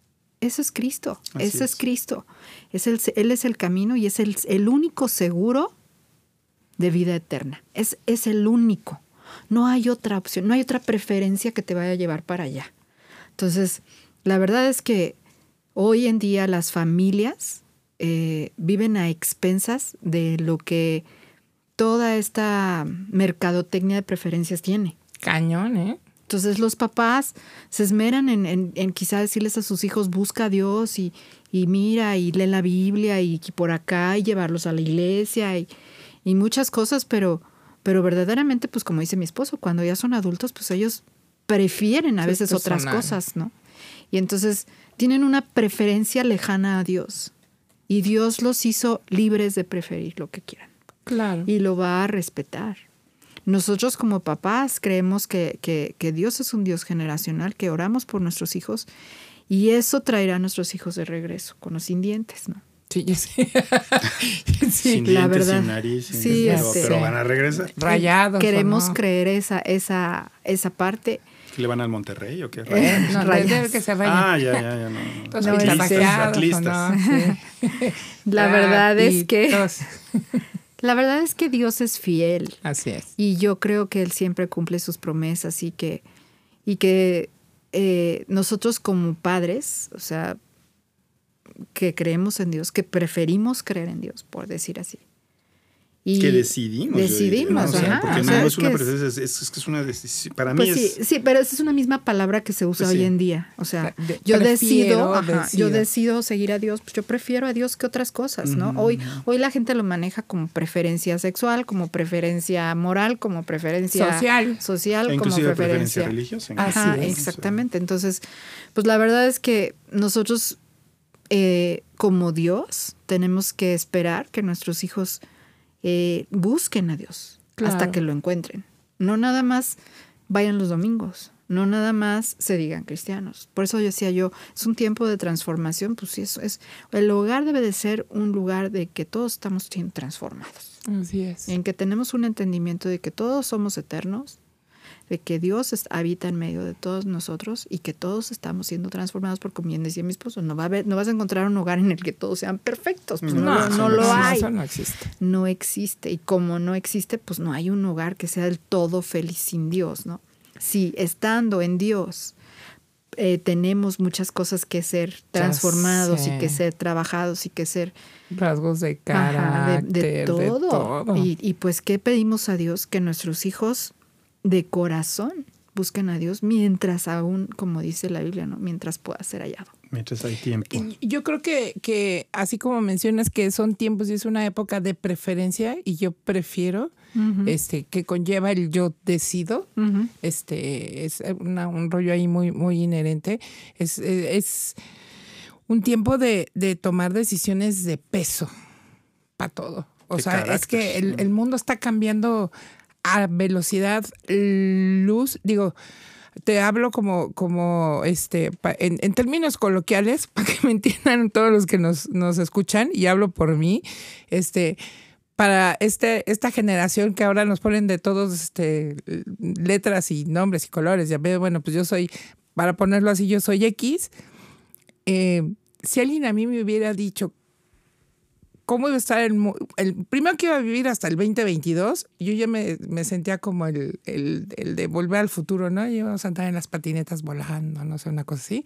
Eso es Cristo, Así es. es. Cristo. Es el, él es el camino y es el, el único seguro de vida eterna. Es, es el único. No hay otra opción, no hay otra preferencia que te vaya a llevar para allá. Entonces, la verdad es que hoy en día las familias eh, viven a expensas de lo que toda esta mercadotecnia de preferencias tiene. Cañón, ¿eh? Entonces los papás se esmeran en, en, en quizá decirles a sus hijos, busca a Dios y, y mira y lee la Biblia y, por acá y llevarlos a la iglesia y, y muchas cosas, pero, pero verdaderamente, pues como dice mi esposo, cuando ya son adultos, pues ellos prefieren a veces otras personal. cosas, ¿no? Y entonces tienen una preferencia lejana a Dios. Y Dios los hizo libres de preferir lo que quieran Claro. y lo va a respetar. Nosotros como papás creemos que, que- que Dios es un Dios generacional, que oramos por nuestros hijos y eso traerá a nuestros hijos de regreso, con los sin dientes, ¿no? Sí, yo sé. sí, sin la dientes, verdad. sin nariz, sin Sí, pero, este- pero van a regresar. rayados. Queremos no. creer esa, esa, esa parte. ¿Le van al Monterrey o qué? Eh, No, Rayas. que se rayen. Ah, ya, ya, ya, no. no. Todos No, Atlistas, pintarrajeados, ¿o atlistas. no? Sí. La verdad es que. La verdad es que Dios es fiel Así es. y yo creo que Él siempre cumple sus promesas y que, y que eh, nosotros como padres, o sea, que creemos en Dios, que preferimos creer en Dios, por decir así. Y que decidimos. Decidimos, ¿no? O sea, ajá. Porque o no es una que preferencia, es, es, es que es una decisión. Para mí Pues es. sí, sí, pero esa es una misma palabra que se usa Pues hoy sí. en día. O sea, De- yo decido, ajá, yo decido. seguir a Dios, pues yo prefiero a Dios que otras cosas, ¿no? Hoy, hoy la gente lo maneja como preferencia sexual, como preferencia moral, como preferencia Social. social e como preferencia. preferencia religiosa. Ajá, es. exactamente. Entonces, pues la verdad es que nosotros, eh, como Dios, tenemos que esperar que nuestros hijos eh, busquen a Dios Claro. hasta que lo encuentren. No nada más vayan los domingos, no nada más se digan cristianos. Por eso decía yo, es un tiempo de transformación, pues sí, eso es. El hogar debe de ser un lugar de que todos estamos transformados Así es. en que tenemos un entendimiento de que todos somos eternos, de que Dios habita en medio de todos nosotros y que todos estamos siendo transformados por como bien decía mi esposo, no va a haber, no vas a encontrar un hogar en el que todos sean perfectos, pues no, No, lo- no hay, no existe. no existe y como no existe, pues no hay un hogar que sea del todo feliz sin Dios, ¿no? Si estando en Dios eh, tenemos muchas cosas que ser transformados y que ser trabajados y que ser Rasgos de carácter, de, de todo. todo. Y, y pues, ¿qué pedimos a Dios? Que nuestros hijos de corazón busquen a Dios mientras aún, como dice la Biblia, ¿no? Mientras pueda ser hallado. Mientras hay tiempo. Yo creo que, que así como mencionas que son tiempos y es una época de preferencia y yo prefiero, este, que conlleva el yo decido, este, es una- un rollo ahí muy, muy inherente. Es, es un tiempo de, de tomar decisiones de peso para todo. O sea, es que el, el mundo está cambiando a velocidad luz. Digo, te hablo como, como este, en, en términos coloquiales, para que me entiendan todos los que nos, nos escuchan, y hablo por mí, este, para este, esta generación que ahora nos ponen de todos este, letras y nombres y colores, ya veo, bueno, pues yo soy, para ponerlo así, yo soy X. Eh, si alguien a mí me hubiera dicho cómo iba a estar el, el primero que iba a vivir hasta el 2022, yo ya me, me sentía como el, el, el de volver al futuro, ¿no? Y íbamos a andar en las patinetas volando, no sé, una cosa así.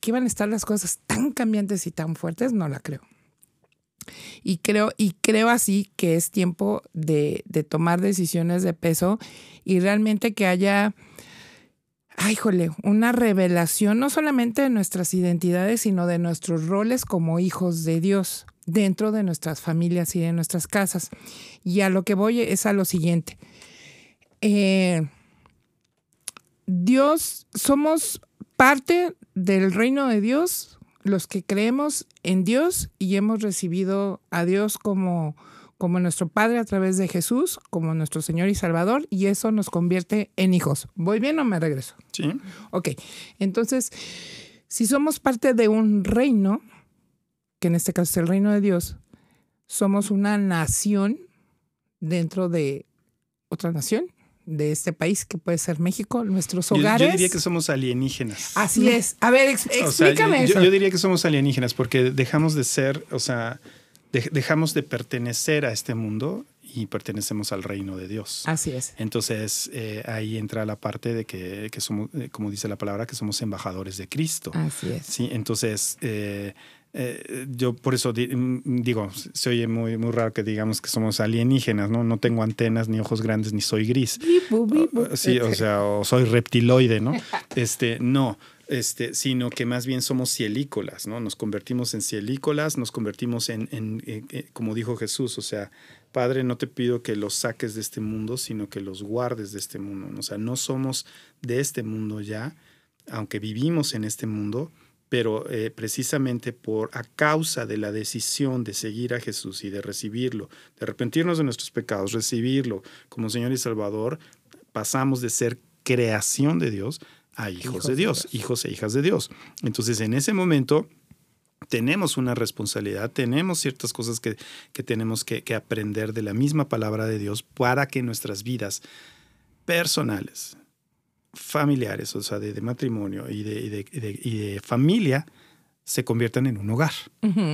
Que iban a estar las cosas tan cambiantes y tan fuertes, no la creo. Y creo, y creo así que es tiempo de, de tomar decisiones de peso y realmente que haya, ay, jole, una revelación no solamente de nuestras identidades, sino de nuestros roles como hijos de Dios dentro de nuestras familias y de nuestras casas. Y a lo que voy es a lo siguiente. Eh, Dios, somos parte del reino de Dios, los que creemos en Dios y hemos recibido a Dios como, como nuestro Padre a través de Jesús, como nuestro Señor y Salvador, y eso nos convierte en hijos. ¿Voy bien o me regreso? Sí. Ok, entonces, si somos parte de un reino, que en este caso es el reino de Dios, somos una nación dentro de otra nación, de este país, que puede ser México, nuestros hogares. Yo, diría que somos alienígenas. Así es. A ver, ex- O sea, explícame yo, eso. yo diría que somos alienígenas porque dejamos de ser, o sea, de- dejamos de pertenecer a este mundo y pertenecemos al reino de Dios. Así es. Entonces eh, ahí entra la parte de que, que somos, eh, como dice la palabra, que somos embajadores de Cristo. Así es. Sí, entonces eh, eh, yo por eso di- mm, digo, se oye muy, muy raro que digamos que somos alienígenas, ¿no? No tengo antenas, ni ojos grandes, ni soy gris. O- Sí, o sea, o soy reptiloide, ¿no? Este, no, este, sino que más bien somos cielícolas, ¿no? Nos convertimos en cielícolas, nos convertimos en, en- en- en- como dijo Jesús, o sea, Padre, no te pido que los saques de este mundo, sino que los guardes de este mundo. ¿no? O sea, no somos de este mundo ya, aunque vivimos en este mundo, pero eh, precisamente por a causa de la decisión de seguir a Jesús y de recibirlo, de arrepentirnos de nuestros pecados, recibirlo como Señor y Salvador, pasamos de ser creación de Dios a hijos, Hijos de de Dios, Dios. hijos e hijas de Dios. Entonces, en ese momento tenemos una responsabilidad, tenemos ciertas cosas que, que tenemos que, que aprender de la misma palabra de Dios para que nuestras vidas personales, familiares, o sea, de, de matrimonio y de, y de- y de- y de familia, se conviertan en un hogar.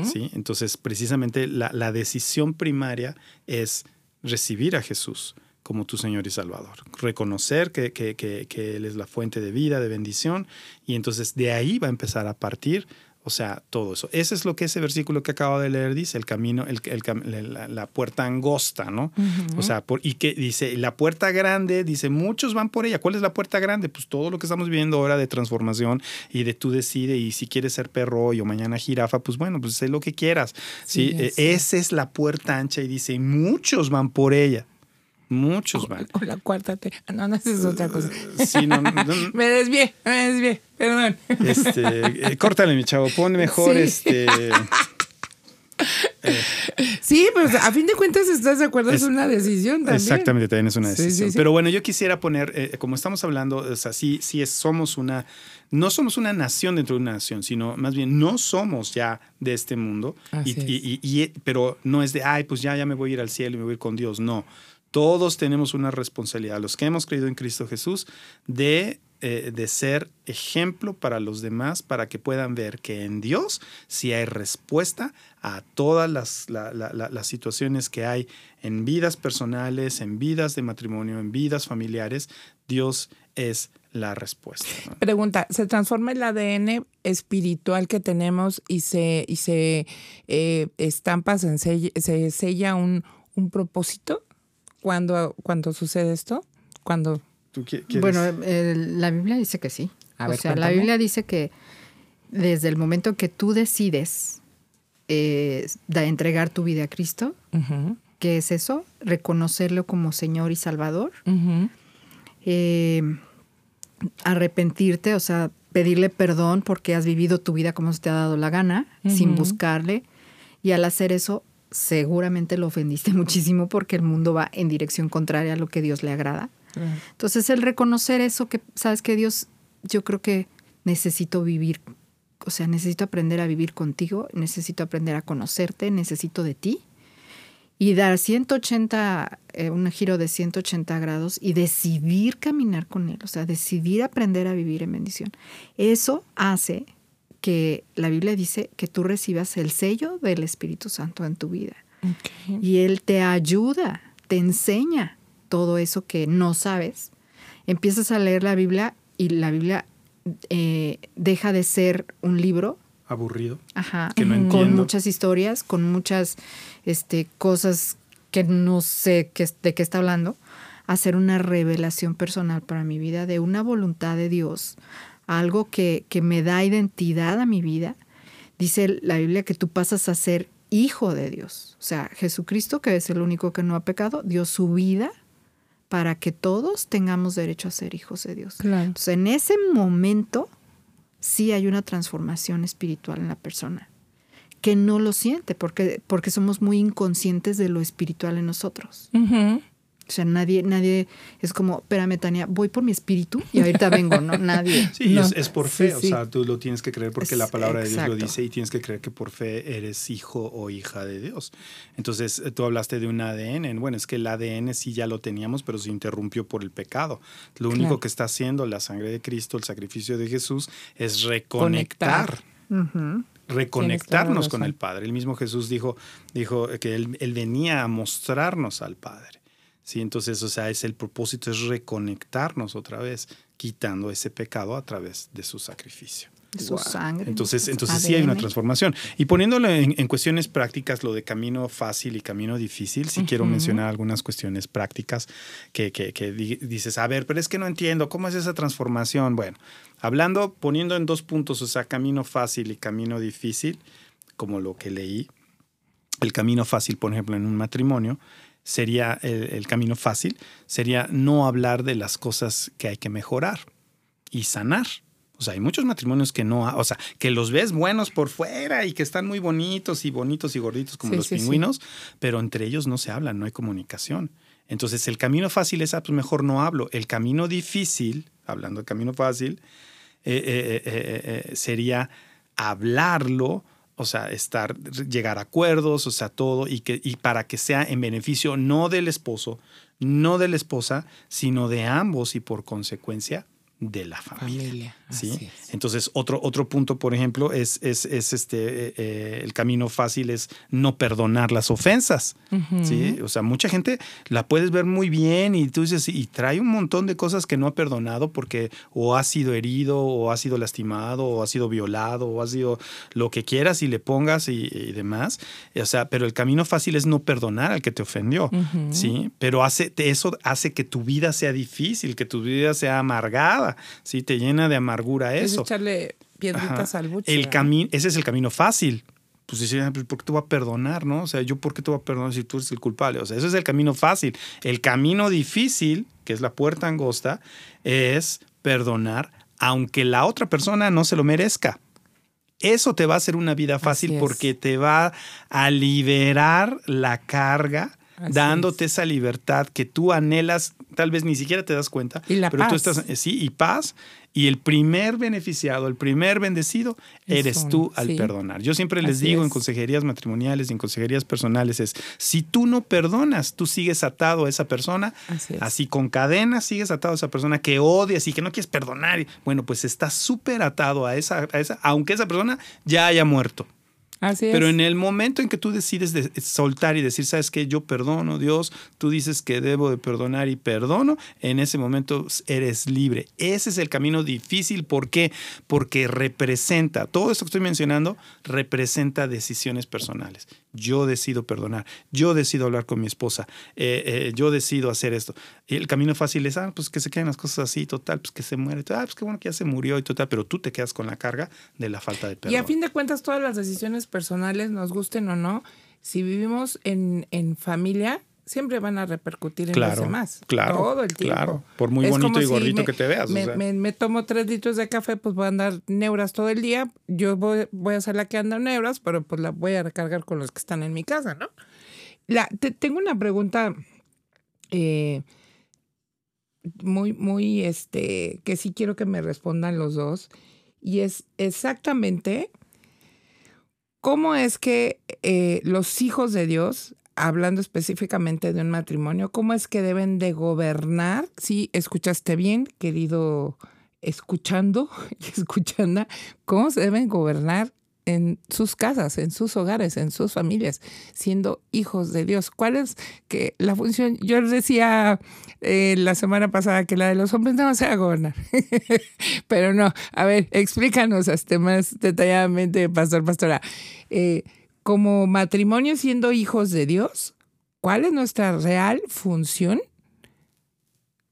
¿sí? Entonces, precisamente la, la decisión primaria es recibir a Jesús como tu Señor y Salvador. Reconocer que, que- que- que Él es la fuente de vida, de bendición, y entonces de ahí va a empezar a partir, o sea, todo eso. Ese es lo que ese versículo que acabo de leer dice, el camino, el, la, la puerta angosta, ¿no? O sea, por, y que dice, la puerta grande, dice, muchos van por ella. ¿Cuál es la puerta grande? Pues todo lo que estamos viviendo ahora de transformación y de tú decide y si quieres ser perro hoy o mañana jirafa, pues bueno, pues sé lo que quieras. Sí, es. esa es la puerta ancha y dice, muchos van por ella. Muchos van. O la cuarta te... ah, No, no, es otra cosa. Sí, no, no, no, Me desvié, me desvié, perdón. este, eh, córtale, mi chavo, pon mejor Sí. este. Sí, pues a fin de cuentas estás de acuerdo, es, Es- una decisión también. Exactamente, también es una Sí, sí, decisión. sí. Pero bueno, yo quisiera poner, eh, como estamos hablando, o sea, sí, sí es- somos una, no somos una nación dentro de una nación, sino más bien no somos ya de este mundo. Y- y- y- pero no es de, ay, pues ya, ya me voy a ir al cielo y me voy a ir con Dios. No, todos tenemos una responsabilidad, los que hemos creído en Cristo Jesús, de, eh, de ser ejemplo para los demás, para que puedan ver que en Dios sí hay respuesta a todas las, la- la- la- las situaciones que hay en vidas personales, en vidas de matrimonio, en vidas familiares. Dios es la respuesta. Pregunta, ¿se transforma el ADN espiritual que tenemos y se, y se eh, estampa, se, se sella un, un propósito cuando, cuando sucede esto? Cuando ¿Tú qui- quieres? Bueno, eh, la Biblia dice que sí. A o ver, sea, la. Biblia dice que desde el momento que tú decides eh, da- entregar tu vida a Cristo, ¿qué es eso? Reconocerlo como Señor y Salvador, eh, arrepentirte, o sea, pedirle perdón porque has vivido tu vida como se te ha dado la gana, sin buscarle, y al hacer eso seguramente lo ofendiste muchísimo porque el mundo va en dirección contraria a lo que Dios le agrada. Entonces, el reconocer eso, que sabes que Dios, yo creo que necesito vivir, o sea, necesito aprender a vivir contigo, necesito aprender a conocerte, necesito de ti. Y dar 180, eh, un giro de 180 grados y decidir caminar con Él, o sea, decidir aprender a vivir en bendición. Eso hace que la Biblia dice que tú recibas el sello del Espíritu Santo en tu vida. Y Él te ayuda, te enseña todo eso que no sabes. Empiezas a leer la Biblia y la Biblia eh, deja de ser un libro, Aburrido. ajá, Que no con muchas historias, con muchas este, cosas que no sé qué, de qué está hablando, a ser una revelación personal para mi vida de una voluntad de Dios, algo que, que me da identidad a mi vida. Dice la Biblia que tú pasas a ser hijo de Dios. O sea, Jesucristo, que es el único que no ha pecado, dio su vida para que todos tengamos derecho a ser hijos de Dios. Claro. Entonces, en ese momento sí hay una transformación espiritual en la persona que no lo siente porque, porque somos muy inconscientes de lo espiritual en nosotros. O sea, nadie, nadie es como, espérame, Tania, voy por mi espíritu y ahorita vengo, ¿no? Nadie. Sí, es, por fe, o sea, tú lo tienes que creer porque la palabra de Dios lo dice y tienes que creer que por fe eres hijo o hija de Dios. Entonces, tú hablaste de un ADN. Bueno, es que el ADN sí ya lo teníamos, pero se interrumpió por el pecado. Lo único que está haciendo la sangre de Cristo, el sacrificio de Jesús, es reconectar. Reconectarnos con el Padre. El mismo Jesús dijo, dijo que él, él venía a mostrarnos al Padre. Sí, entonces, o sea, es el propósito es reconectarnos otra vez, quitando ese pecado a través de su sacrificio. De su sangre. Entonces, entonces sí hay una transformación. Y poniéndolo en, cuestiones prácticas, lo de camino fácil y camino difícil, sí quiero mencionar algunas cuestiones prácticas que, que, que, dices, a ver, pero es que no entiendo, ¿cómo es esa transformación? Bueno, hablando, poniendo en dos puntos, o sea, camino fácil y camino difícil, como lo que leí, el camino fácil, por ejemplo, en un matrimonio, sería el, camino fácil, sería no hablar de las cosas que hay que mejorar y sanar. O sea, hay muchos matrimonios que no, o sea, que los ves buenos por fuera y que están muy bonitos y bonitos y gorditos como los pingüinos, pero entre ellos no se hablan, no hay comunicación. Entonces, el camino fácil es, ah, pues mejor no hablo. El camino difícil, hablando de camino fácil, eh, eh, eh, sería hablarlo, o sea, estar, llegar a acuerdos, o sea, todo, y, que, y para que sea en beneficio no del esposo, no de la esposa, sino de ambos y por consecuencia de la familia. ¿Sí? Entonces, otro, otro punto, por ejemplo, es, es, este, eh, eh, el camino fácil es no perdonar las ofensas. ¿sí? O sea, mucha gente la puedes ver muy bien y tú dices, y trae un montón de cosas que no ha perdonado porque o ha sido herido, o ha sido lastimado, o ha sido violado, o ha sido lo que quieras y le pongas y, demás. O sea, pero el camino fácil es no perdonar al que te ofendió. ¿sí? Pero hace, eso hace que tu vida sea difícil, que tu vida sea amargada ¿sí? Te llena de amargura eso. Es echarle piedritas al buche. El camino, ese es el camino fácil. Pues dice, ah, pues, ¿por qué te voy a perdonar, no? O sea, ¿yo por qué te voy a perdonar si tú eres el culpable? O sea, ese es el camino fácil. El camino difícil, que es la puerta angosta, es perdonar aunque la otra persona no se lo merezca. Eso te va a hacer una vida fácil porque te va a liberar la carga dándote esa libertad que tú anhelas, tal vez ni siquiera te das cuenta. Y la pero paz. tú estás, sí, y paz. Y el primer beneficiado, el primer bendecido, eres tú al perdonar. Yo siempre les digo en consejerías matrimoniales y en consejerías personales es, si tú no perdonas, tú sigues atado a esa persona, así, con cadenas sigues atado a esa persona que odias y que no quieres perdonar. Bueno, pues estás súper atado a esa, a esa, aunque esa persona ya haya muerto. Pero en el momento en que tú decides de soltar y decir, sabes que yo perdono, Dios, tú dices que debo de perdonar y perdono, en ese momento eres libre. Ese es el camino difícil. ¿Por qué? Porque representa, todo esto que estoy mencionando, representa decisiones personales. Yo decido perdonar, yo decido hablar con mi esposa, eh, eh, yo decido hacer esto. Y el camino fácil es, ah, pues que se queden las cosas así, total, pues que se muere, ah, pues qué bueno que ya se murió y total, pero tú te quedas con la carga de la falta de perdón. Y a fin de cuentas, todas las decisiones personales, nos gusten o no, si vivimos en, en familia, siempre van a repercutir en los demás. Claro. Todo el tiempo. Claro. Por muy bonito y gordito que te veas. Me, tomo tres litros de café, pues voy a andar neuras todo el día. Yo voy, voy a ser la que anda neuras, pero pues la voy a recargar con los que están en mi casa, ¿no? La, tengo una pregunta eh, muy, muy, este, que sí quiero que me respondan los dos. Y es exactamente cómo es que eh, los hijos de Dios hablando específicamente de un matrimonio, ¿cómo es que deben de gobernar? Sí, escuchaste bien, querido escuchando y escuchando, ¿cómo se deben gobernar en sus casas, en sus hogares, en sus familias, siendo hijos de Dios. ¿Cuál es que la función? Yo les decía eh, la semana pasada que la de los hombres no se va a gobernar, pero no. A ver, explícanos hasta más detalladamente, Pastor Pastora. Eh, como matrimonio siendo hijos de Dios, ¿cuál es nuestra real función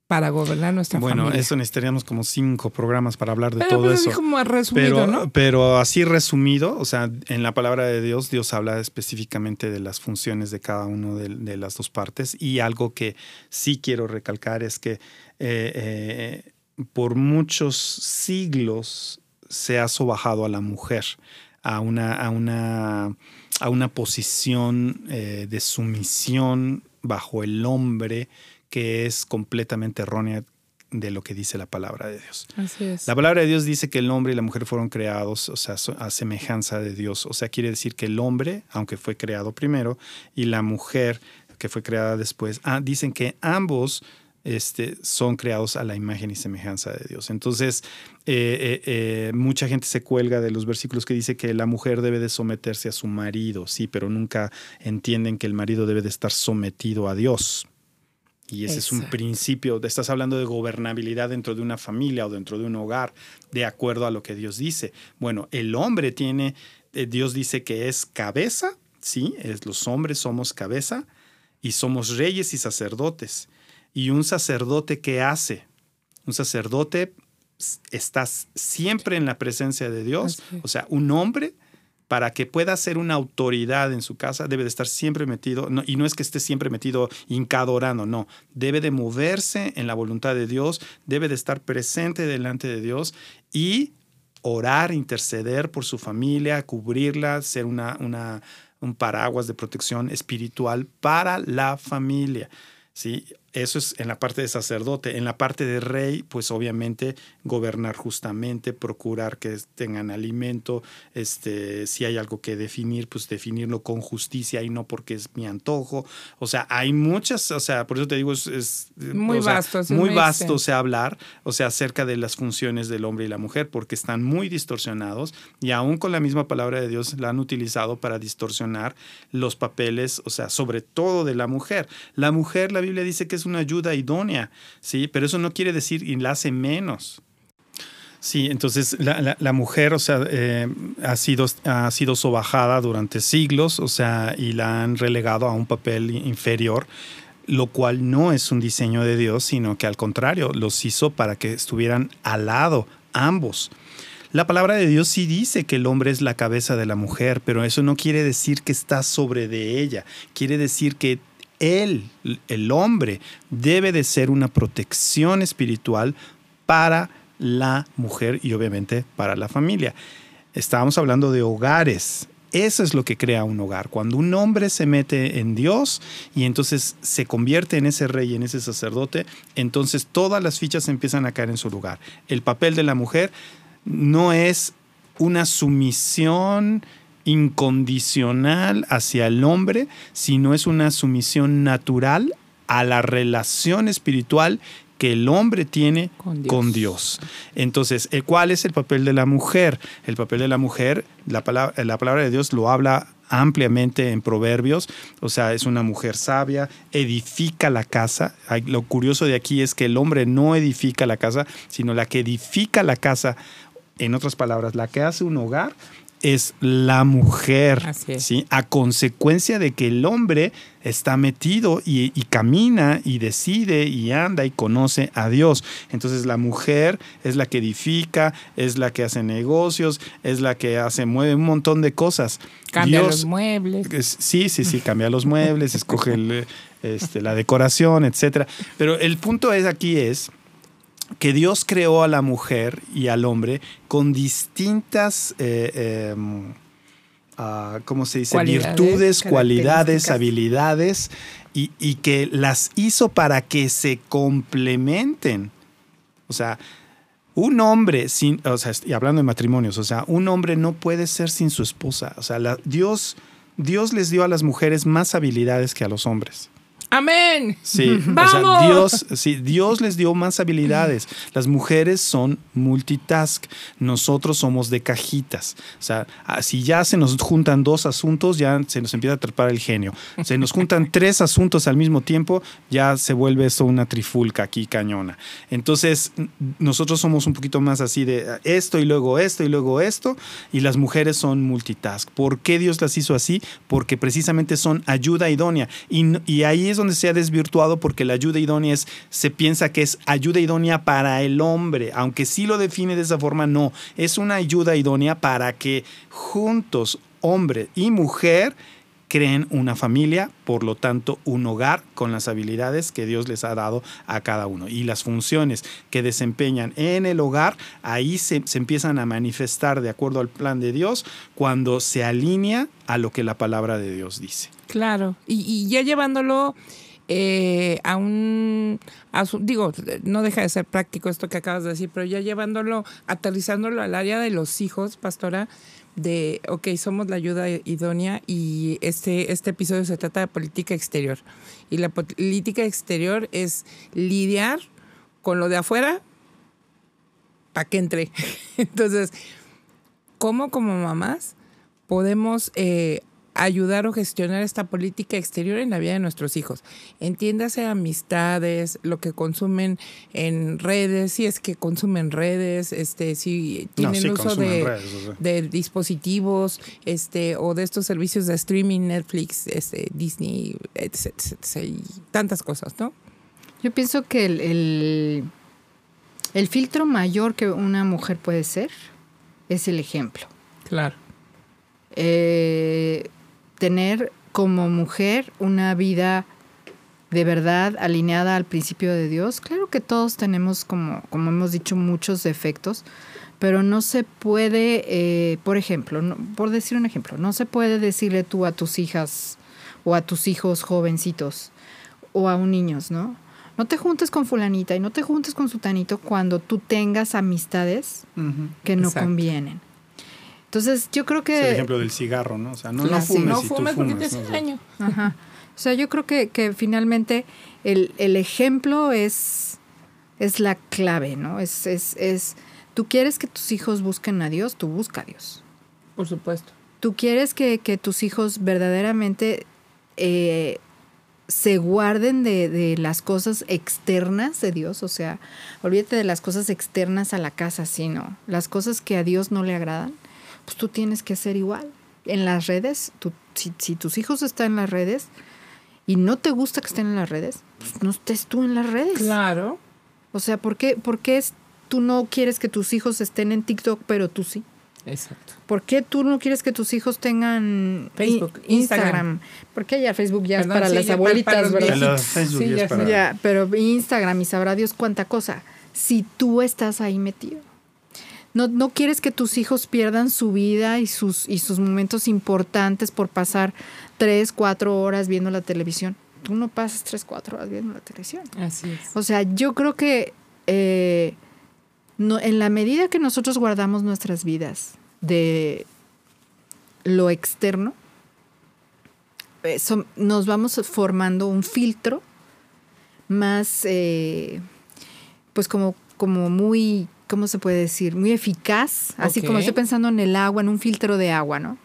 para gobernar nuestra bueno, familia? Bueno, eso necesitaríamos como cinco programas para hablar de todo eso. Como resumido, pero, ¿no? pero así resumido, o sea, en la palabra de Dios, Dios habla específicamente de las funciones de cada una de, las dos partes. Y algo que sí quiero recalcar es que eh, eh, por muchos siglos se ha sobajado a la mujer a una, a una a una posición eh, de sumisión bajo el hombre que es completamente errónea de lo que dice la palabra de Dios. Así es. La palabra de Dios dice que el hombre y la mujer fueron creados, o sea, a semejanza de Dios. O sea, quiere decir que el hombre, aunque fue creado primero, y la mujer, que fue creada después, ah, dicen que ambos este, son creados a la imagen y semejanza de Dios. Entonces, eh, eh, eh, mucha gente se cuelga de los versículos que dice que la mujer debe de someterse a su marido, sí, pero nunca entienden que el marido debe de estar sometido a Dios. Y ese es un principio, estás hablando de gobernabilidad dentro de una familia o dentro de un hogar, de acuerdo a lo que Dios dice. Bueno, el hombre tiene, Dios dice que es cabeza, sí, es, los hombres somos cabeza y somos reyes y sacerdotes. Y un sacerdote, ¿qué hace? Un sacerdote está siempre en la presencia de Dios. O sea, un hombre, para que pueda ser una autoridad en su casa, debe de estar siempre metido, y no es que esté siempre metido hincado orando, no, debe de moverse en la voluntad de Dios, debe de estar presente delante de Dios y orar, interceder por su familia, cubrirla, ser una, una, un paraguas de protección espiritual para la familia. ¿sí? Eso es en la parte de sacerdote. En la parte de rey, pues obviamente gobernar justamente, procurar que tengan alimento, este, si hay algo que definir, pues definirlo con justicia y no porque es mi antojo. O sea, hay muchas, o sea, por eso te digo, es, muy vasto. muy vasto, o sea, hablar, o sea, acerca de las funciones del hombre y la mujer, porque están muy distorsionados y aún con la misma palabra de Dios la han utilizado para distorsionar los papeles, o sea, sobre todo de la mujer. La mujer, la Biblia dice que es una ayuda idónea, ¿sí? Pero eso no quiere decir y la hace menos. Sí, entonces la, mujer, o sea, eh, ha, sido, ha sido sobajada durante siglos, o sea, y la han relegado a un papel inferior, lo cual no es un diseño de Dios, sino que al contrario, los hizo para que estuvieran al lado ambos. La palabra de Dios sí dice que el hombre es la cabeza de la mujer, pero eso no quiere decir que está sobre de ella, quiere decir que él, el hombre, debe de ser una protección espiritual para la mujer y obviamente para la familia. Estábamos hablando de hogares. Eso es lo que crea un hogar. Cuando un hombre se mete en Dios y entonces se convierte en ese rey, en ese sacerdote, entonces todas las fichas empiezan a caer en su lugar. El papel de la mujer no es una sumisión incondicional hacia el hombre, sino es una sumisión natural a la relación espiritual que el hombre tiene con Dios. Entonces, ¿cuál es el papel de la mujer? El papel de la mujer, la palabra, la palabra de Dios lo habla ampliamente en Proverbios, o sea, es una mujer sabia, edifica la casa. Lo curioso de aquí es que el hombre no edifica la casa, sino la que edifica la casa, en otras palabras, la que hace un hogar, es la mujer, ¿sí? A consecuencia de que el hombre está metido y, camina y decide y anda y conoce a Dios. Entonces la mujer es la que edifica, es la que hace negocios, es la que hace, mueve un montón de cosas. Cambia los muebles. sí, sí, sí, cambia los muebles, escoge este, la decoración, etcétera. Pero el punto es aquí es que Dios creó a la mujer y al hombre con distintas, eh, em, ah, ¿cómo se dice? Virtudes, cualidades, habilidades, y, que las hizo para que se complementen. O sea, un hombre, sin, o sea, y hablando de matrimonios, o sea, un hombre no puede ser sin su esposa. O sea, Dios, Dios les dio a las mujeres más habilidades que a los hombres. Amén. Sí, O sea, Dios, sí, Dios les dio más habilidades. Las mujeres son multitask, nosotros somos de cajitas. O sea, ah, si ya se nos juntan dos asuntos, ya se nos empieza a atrapar el genio. Se nos juntan tres asuntos al mismo tiempo, ya se vuelve eso una trifulca aquí cañona. Entonces, nosotros somos un poquito más así de esto y luego esto y luego esto, y las mujeres son multitask. ¿Por qué Dios las hizo así? Porque precisamente son ayuda idónea. Y, y ahí es donde se ha desvirtuado porque la ayuda idónea es, se piensa que es ayuda idónea para el hombre, aunque sí lo define de esa forma, no, es una ayuda idónea para que juntos, hombre y mujer, creen una familia, por lo tanto un hogar con las habilidades que Dios les ha dado a cada uno. Y las funciones que desempeñan en el hogar, ahí se, empiezan a manifestar de acuerdo al plan de Dios cuando se alinea a lo que la palabra de Dios dice. Claro, y, ya llevándolo eh, a un, a su- digo, no deja de ser práctico esto que acabas de decir, pero ya llevándolo, aterrizándolo al área de los hijos, pastora, de, ok, somos la ayuda idónea y este, este episodio se trata de política exterior. Y la política exterior es lidiar con lo de afuera para que entre. Entonces, ¿cómo como mamás podemos eh, ayudar o gestionar esta política exterior en la vida de nuestros hijos? Entiéndase amistades, lo que consumen en redes, si es que consumen redes, este, si No, tienen sí uso de, redes, o sea. de dispositivos, este, o de estos servicios de streaming, Netflix, este, Disney, etc, etc, y tantas cosas, ¿no? Yo pienso que el, el, el filtro mayor que una mujer puede ser es el ejemplo. Claro. Eh, tener como mujer una vida de verdad alineada al principio de Dios. Claro que todos tenemos, como, como hemos dicho, muchos defectos, pero no se puede, eh, por ejemplo, no- por decir un ejemplo, no se puede decirle tú a tus hijas o a tus hijos jovencitos o a un niños, ¿no? No te juntes con fulanita y no te juntes con sutanito cuando tú tengas amistades que no Exacto. convienen. Entonces, yo creo que... Es el ejemplo del cigarro, ¿no? O sea, no, no Claro, sí. fumes No si tú fumes porque te fumas, hace ¿no? daño. Ajá. O sea, yo creo que, que finalmente el, el ejemplo es, es la clave, ¿no? Es, es, es, tú quieres que tus hijos busquen a Dios, tú busca a Dios. Por supuesto. Tú quieres que, que tus hijos verdaderamente eh, se guarden de, de las cosas externas de Dios, o sea, olvídate de las cosas externas a la casa, sino las cosas que a Dios no le agradan, pues tú tienes que hacer igual. En las redes, tú- si, si tus hijos están en las redes y no te gusta que estén en las redes, pues no estés tú en las redes. Claro. O sea, ¿por qué, por qué es- tú no quieres que tus hijos estén en TikTok, pero tú sí? Exacto. ¿Por qué tú no quieres que tus hijos tengan Facebook, i- Instagram. Instagram? Porque ya Facebook ya Perdón, es para sí, las ya abuelitas, para los ¿verdad? Facebook Sí, ya es para-. Ya, pero Instagram y sabrá Dios cuánta cosa. Si tú estás ahí metido. No, no quieres que tus hijos pierdan su vida y sus, y sus momentos importantes por pasar tres, cuatro horas viendo la televisión. Tú no pasas tres, cuatro horas viendo la televisión. Así es. O sea, yo creo que eh, no, en la medida que nosotros guardamos nuestras vidas de lo externo, son- nos vamos formando un filtro más, eh, pues como, como muy, ¿cómo se puede decir? Muy eficaz, así como estoy pensando en el agua, en un filtro de agua, ¿no?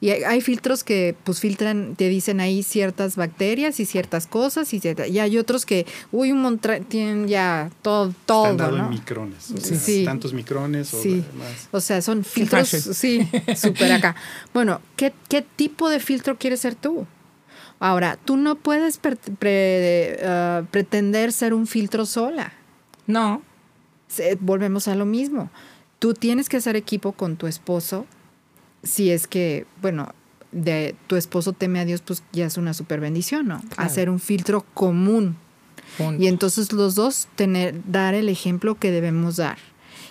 Y hay, hay filtros que pues filtran, te dicen ahí ciertas bacterias y ciertas cosas y, cierta- y hay otros que, uy, un montón, tienen ya todo, todo, Están dado ¿no? en micrones. o Sí. sea, Sí. Tantos micrones o Sí. más. O sea, son filtros, sí, súper acá. Bueno, ¿qué, ¿qué tipo de filtro quieres ser tú? Ahora, tú no puedes pre- pre- ah, pretender ser un filtro sola. No. Volvemos a lo mismo. Tú tienes que hacer equipo con tu esposo. Si es que, bueno, de tu esposo teme a Dios, pues ya es una super bendición, ¿no? Claro. Hacer un filtro común. Punto. Y entonces los dos tener, dar el ejemplo que debemos dar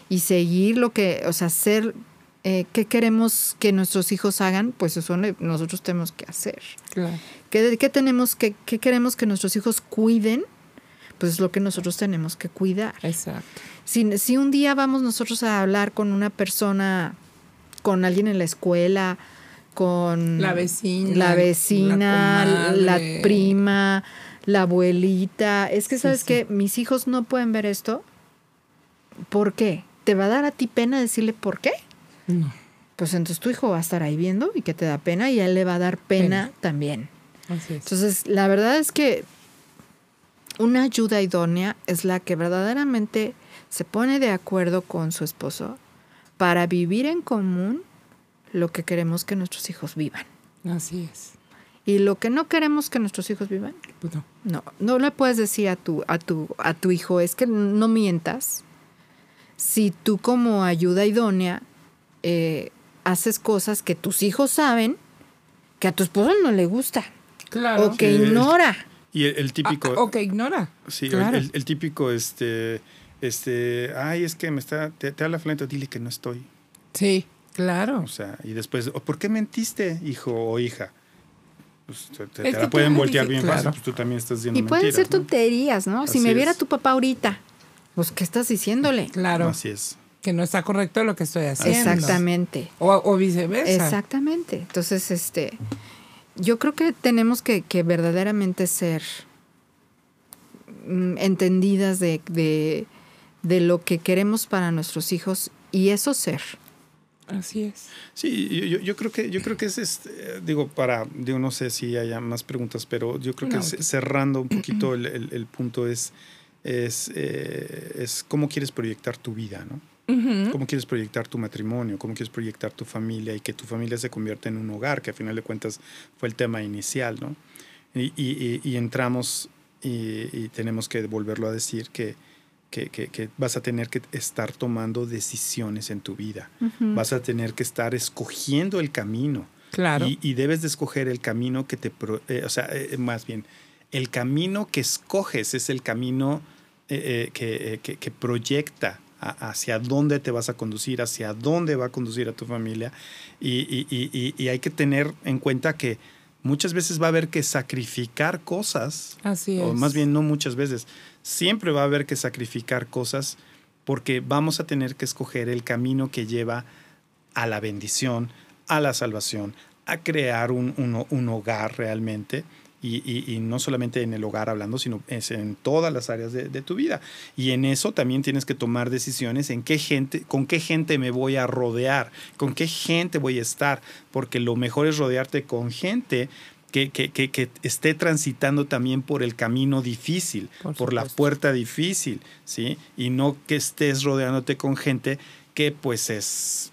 y seguir lo que, o sea, hacer, eh, ¿qué queremos que nuestros hijos hagan? Pues eso nosotros tenemos que hacer. Claro. ¿Qué, qué tenemos que, qué queremos que nuestros hijos cuiden? Pues es lo que nosotros tenemos que cuidar. Exacto. Si, si un día vamos nosotros a hablar con una persona, con alguien en la escuela, con La vecina, la vecina, la prima, la abuelita, es que Sí, sabes sí. que mis hijos no pueden ver esto. ¿Por qué? ¿Te va a dar a ti pena decirle por qué? No. Pues entonces tu hijo va a estar ahí viendo y que te da pena y a él le va a dar pena, Pena. también. Así es. Entonces, la verdad es que una ayuda idónea es la que verdaderamente se pone de acuerdo con su esposo para vivir en común lo que queremos que nuestros hijos vivan. Así es. Y lo que no queremos que nuestros hijos vivan, Pues no. no, no le puedes decir a tu, a tu, a tu hijo, es que no mientas. Si tú como ayuda idónea eh, haces cosas que tus hijos saben que a tu esposo no le gusta Claro. o que Sí. ignora. Y el, el típico. Ah, o que ignora. Sí, el- Claro. el, el típico, este, este, ay, es que me está, te, te habla Flento, dile que no estoy. Sí, claro. O sea, y después, "¿O ¿por qué mentiste, hijo o hija? pues, te, la pueden voltear bien claro. fácil, pues tú también estás diciendo Y pueden mentiras, ser ¿no? tonterías, ¿no? si Así me viera es. tu papá ahorita, pues, ¿qué estás diciéndole? Claro, Así es. que no está correcto lo que estoy haciendo. Exactamente. O, o viceversa. Exactamente. Entonces, este, yo creo que tenemos que, que verdaderamente ser mm, entendidas de, de, de lo que queremos para nuestros hijos y eso ser. Así es. Sí, yo, yo- creo que yo creo que es este, digo para digo no sé si haya más preguntas, pero yo creo No. que ce- cerrando un poquito el, el- el punto es es, eh, es cómo quieres proyectar tu vida, ¿no? Ujú. ¿Cómo quieres proyectar tu matrimonio? ¿Cómo quieres proyectar tu familia? Y que tu familia se convierta en un hogar, que a final de cuentas fue el tema inicial, ¿no? Y, y- y- entramos y, y tenemos que volverlo a decir que, que, que- que vas a tener que estar tomando decisiones en tu vida. Vas a tener que estar escogiendo el camino. Claro. Y, y debes de escoger el camino que te... eh, o sea, eh, más bien, el camino que escoges es el camino eh, eh, eh, que- que proyecta a- hacia dónde te vas a conducir, hacia dónde va a conducir a tu familia. Y, y- y- hay que tener en cuenta que muchas veces va a haber que sacrificar cosas Así es. o más bien no muchas veces, siempre va a haber que sacrificar cosas porque vamos a tener que escoger el camino que lleva a la bendición, a la salvación, a crear un, un- un hogar realmente. Y, y- y no solamente en el hogar hablando, sino es en todas las áreas de, de tu vida. Y en eso también tienes que tomar decisiones en qué gente, con qué gente me voy a rodear, con qué gente voy a estar, porque lo mejor es rodearte con gente que, que- que- que esté transitando también por el camino difícil, Por por, la puerta difícil, ¿sí? Y no que estés rodeándote con gente que pues es,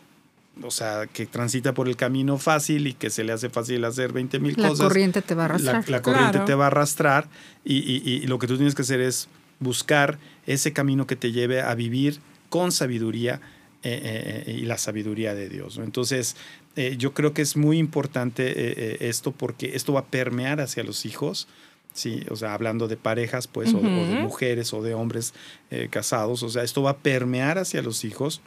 o sea, que transita por el camino fácil y que se le hace fácil hacer 20 mil La cosas. corriente te va a La, arrastrar. la corriente Claro. te va a arrastrar y, y- y lo que tú tienes que hacer es buscar ese camino que te lleve a vivir con sabiduría eh, eh, eh, y la sabiduría de Dios. ¿no? Entonces, eh, yo creo que es muy importante eh, eh, esto porque esto va a permear hacia los hijos. Sí, o sea, hablando de parejas, pues, o, o de mujeres o de hombres eh, casados, o sea, esto va a permear hacia los hijos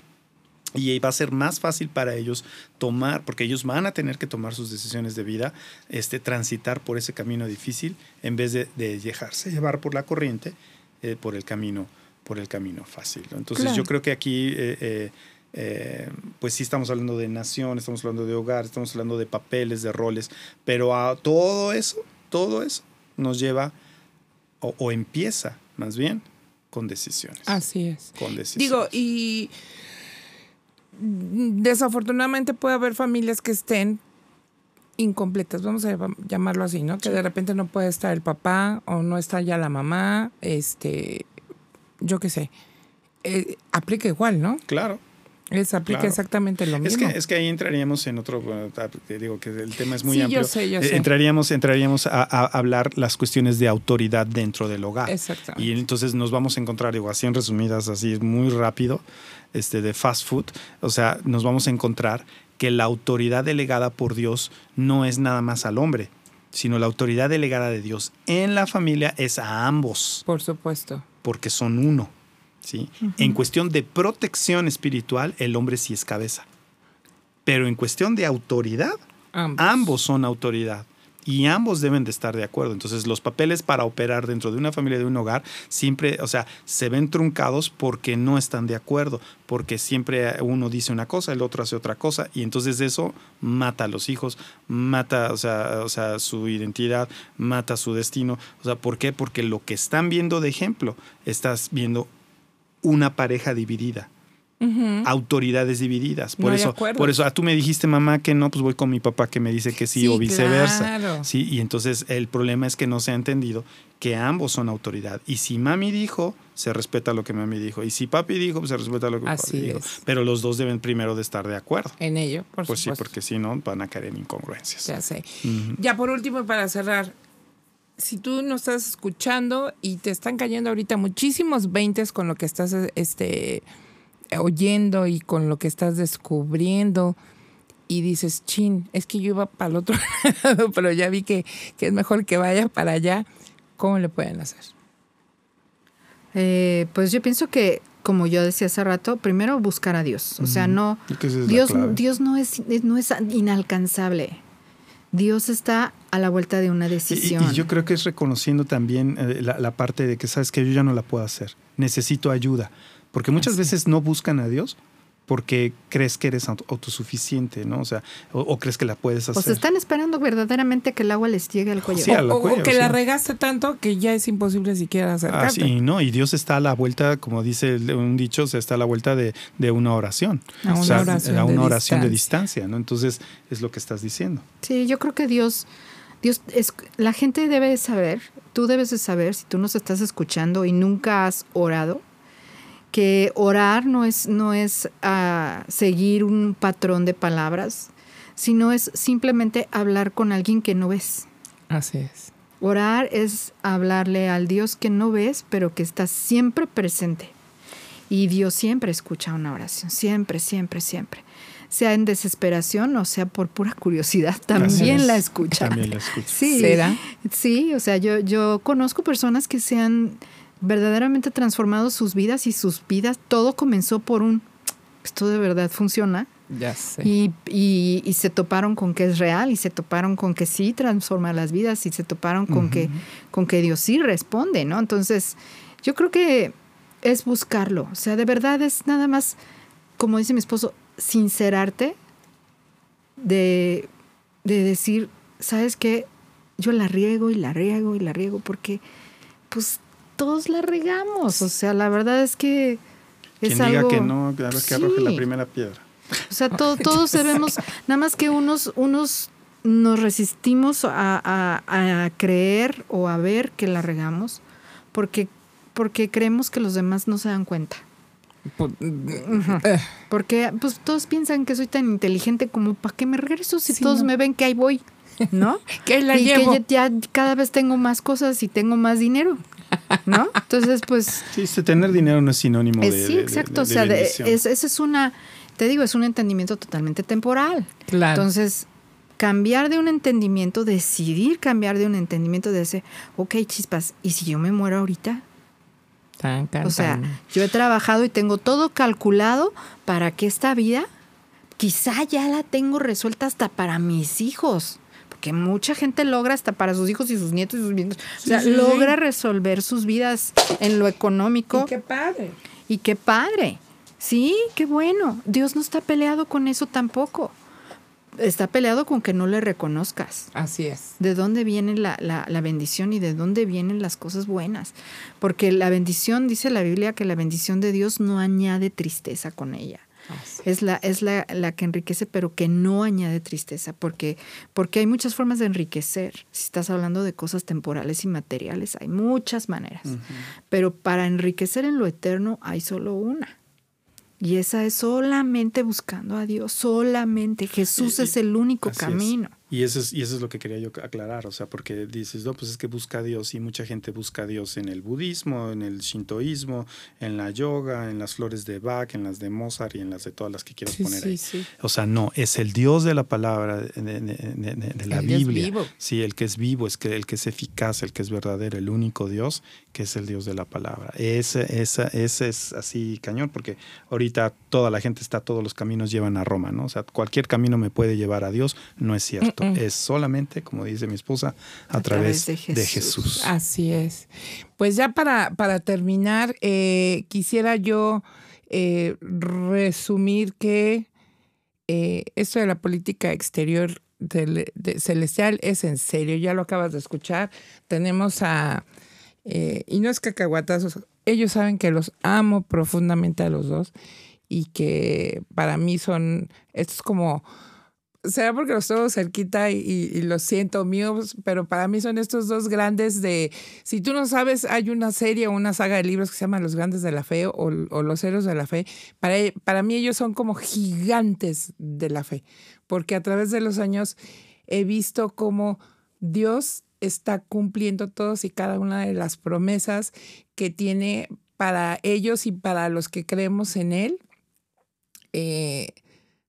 y va a ser más fácil para ellos tomar, porque ellos van a tener que tomar sus decisiones de vida, este, transitar por ese camino difícil en vez de, de dejarse llevar por la corriente, eh, por el camino, por el camino fácil. Entonces Claro. yo creo que aquí, eh, eh, pues sí estamos hablando de nación, estamos hablando de hogar, estamos hablando de papeles, de roles, pero a todo eso, todo eso nos lleva o, o empieza más bien con decisiones. Así es. Con decisiones. Digo, y desafortunadamente puede haber familias que estén incompletas, vamos a llam- llamarlo así, ¿no? Que de repente no puede estar el papá o no está ya la mamá, este, yo qué sé. Eh, aplica igual, ¿no? Claro. Es, aplica Claro. exactamente lo Es mismo. que, es que ahí entraríamos en otro, bueno, te digo que el tema es muy Sí, yo amplio. sé, yo Eh, sé. Entraríamos, entraríamos a, a hablar las cuestiones de autoridad dentro del hogar. Exactamente. Y entonces nos vamos a encontrar, digo, así en resumidas, así muy rápido, este, de fast food. O sea, nos vamos a encontrar que la autoridad delegada por Dios no es nada más al hombre, sino la autoridad delegada de Dios en la familia es a ambos Por supuesto. porque son uno. ¿sí? En cuestión de protección espiritual, el hombre sí es cabeza. Pero en cuestión de autoridad, Ambos. ambos son autoridad. Y ambos deben de estar de acuerdo. Entonces, los papeles para operar dentro de una familia, de un hogar, siempre, o sea, se ven truncados porque no están de acuerdo, porque siempre uno dice una cosa, el otro hace otra cosa, y entonces eso mata a los hijos, mata, o sea, o sea, su identidad, mata su destino. O sea, ¿por qué? Porque lo que están viendo de ejemplo, estás viendo una pareja dividida Autoridades divididas. No Por eso, por eso, ah, tú me dijiste mamá que no, pues voy con mi papá que me dice que sí, Sí, o viceversa. claro. Sí, y entonces el problema es que no se ha entendido que ambos son autoridad. Y si mami dijo, se respeta lo que mami dijo. Y si papi dijo, pues se respeta lo que Así papi dijo. Pero los dos deben primero de estar de acuerdo. En ello, por pues sí, supuesto. porque si no, van a caer en incongruencias. Ya sé. Ya por último, para cerrar, si tú nos estás escuchando y te están cayendo ahorita muchísimos veintes con lo que estás este, oyendo y con lo que estás descubriendo y dices, chin, es que yo iba para el otro lado, pero ya vi que, que es mejor que vaya para allá, ¿cómo le pueden hacer? Eh, pues yo pienso que, como yo decía hace rato, primero buscar a Dios. O sea, no. Es Dios. Dios no es, no es inalcanzable. Dios está a la vuelta de una Y- decisión. Y, yo creo que es reconociendo también eh, la, la parte de que sabes que yo ya no la puedo hacer, necesito ayuda, porque muchas Así. veces no buscan a Dios porque crees que eres auto- autosuficiente, ¿no? O sea, o, o crees que la puedes hacer. o sea, están esperando verdaderamente que el agua les llegue al cuello. Sí, o, o cuello, que sí. la regaste tanto que ya es imposible siquiera Ah, acercarte. sí, no, y Dios está a la vuelta, como dice un dicho, está a la vuelta de, de una oración. A una o sea, oración a de una oración de distancia. distancia, ¿no? Entonces, es lo que estás diciendo. Sí, yo creo que Dios, Dios es, la gente debe de saber, tú debes de saber, si tú nos estás escuchando y nunca has orado, que orar no es, no es ah, seguir un patrón de palabras, sino es simplemente hablar con alguien que no ves. Así es. Orar es hablarle al Dios que no ves, pero que está siempre presente. Y Dios siempre escucha una oración, siempre, siempre, siempre. Sea en desesperación o sea por pura curiosidad, también la escucha. También la escucha. Sí, ¿Será? sí, o sea, yo, yo conozco personas que se han verdaderamente transformado sus vidas y sus vidas, todo comenzó por un, esto de verdad funciona, Ya sé. y, y- y se toparon con que es real y se toparon con que sí transforma las vidas y se toparon con, que, con que Dios sí responde, ¿no? Entonces, yo creo que es buscarlo. O sea, de verdad es nada más, como dice mi esposo, sincerarte de, de decir, ¿sabes qué? Yo la riego y la riego y la riego porque, pues, todos la regamos. O sea, la verdad es que es Quien diga que no, a ver que arroje la primera piedra. O sea, to- todos debemos, nada más que unos, unos nos resistimos a, a- a creer o a ver que la regamos porque, porque creemos que los demás no se dan cuenta. Pues, eh, Porque pues todos piensan que soy tan inteligente como para que me regreso si Sí, todos no. me ven que ahí voy, ¿no? que la y llevo. que ya, ya cada vez tengo más cosas y tengo más dinero, ¿no? Entonces, pues Sí, este, tener dinero no es sinónimo eh, de. sí, de- de- exacto. de o sea, es, esa es una, te digo, es un entendimiento totalmente temporal. Claro. Entonces, cambiar de un entendimiento, decidir cambiar de un entendimiento de ese, ok, chispas, ¿y si yo me muero ahorita? Tan, tan, O sea, tan. yo he trabajado y tengo todo calculado para que esta vida, quizá ya la tengo resuelta hasta para mis hijos. Porque mucha gente logra hasta para sus hijos y sus nietos y sus nietos. O sea, sí, sí. logra resolver sus vidas en lo económico. Y qué padre. Y qué padre. Sí, qué bueno. Dios no está peleado con eso tampoco. Está peleado con que no le reconozcas. Así es. De dónde viene la, la- la bendición y de dónde vienen las cosas buenas. Porque la bendición, dice la Biblia, que la bendición de Dios no añade tristeza con ella. Así. Es la, es la, la que enriquece, pero que no añade tristeza, porque, porque hay muchas formas de enriquecer. Si estás hablando de cosas temporales y materiales, hay muchas maneras. Pero para enriquecer en lo eterno hay solo una. Y esa es solamente buscando a Dios, solamente. Jesús es el único Así es. Y eso, es, y eso es lo que quería yo aclarar, o sea, porque dices, no, pues es que busca a Dios y mucha gente busca a Dios en el budismo, en el shintoísmo, en la yoga, en las flores de Bach, en las de Mozart y en las de todas las que quieras Sí, poner sí, ahí. sí. O sea, no, es el Dios de la palabra, de, de- de- de- de la El Dios Biblia. vivo. Sí, el que es vivo, es que, el que es eficaz, el que es verdadero, el único Dios, que es el Dios de la palabra. Ese, esa, ese es así cañón, porque ahorita toda la gente está, todos los caminos llevan a Roma, ¿no? O sea, cualquier camino me puede llevar a Dios, no es cierto. Mm, mm. Es solamente, como dice mi esposa, a, A través, través de de Jesús. Así es. Pues ya para, para terminar, eh, quisiera yo eh, resumir que eh, esto de la política exterior de celestial es en serio, ya lo acabas de escuchar. Tenemos a, y no es cacahuatazos, ellos saben que los amo profundamente a los dos y que para mí son, esto es como será porque los tengo cerquita y, y- los siento míos, pero para mí son estos dos grandes de, si tú no sabes, hay una serie o una saga de libros que se llama Los Grandes de la Fe o, o Los Héroes de la Fe. Para, para mí ellos son como gigantes de la fe, porque a través de los años he visto cómo Dios está cumpliendo todos y cada una de las promesas que tiene para ellos y para los que creemos en Él eh,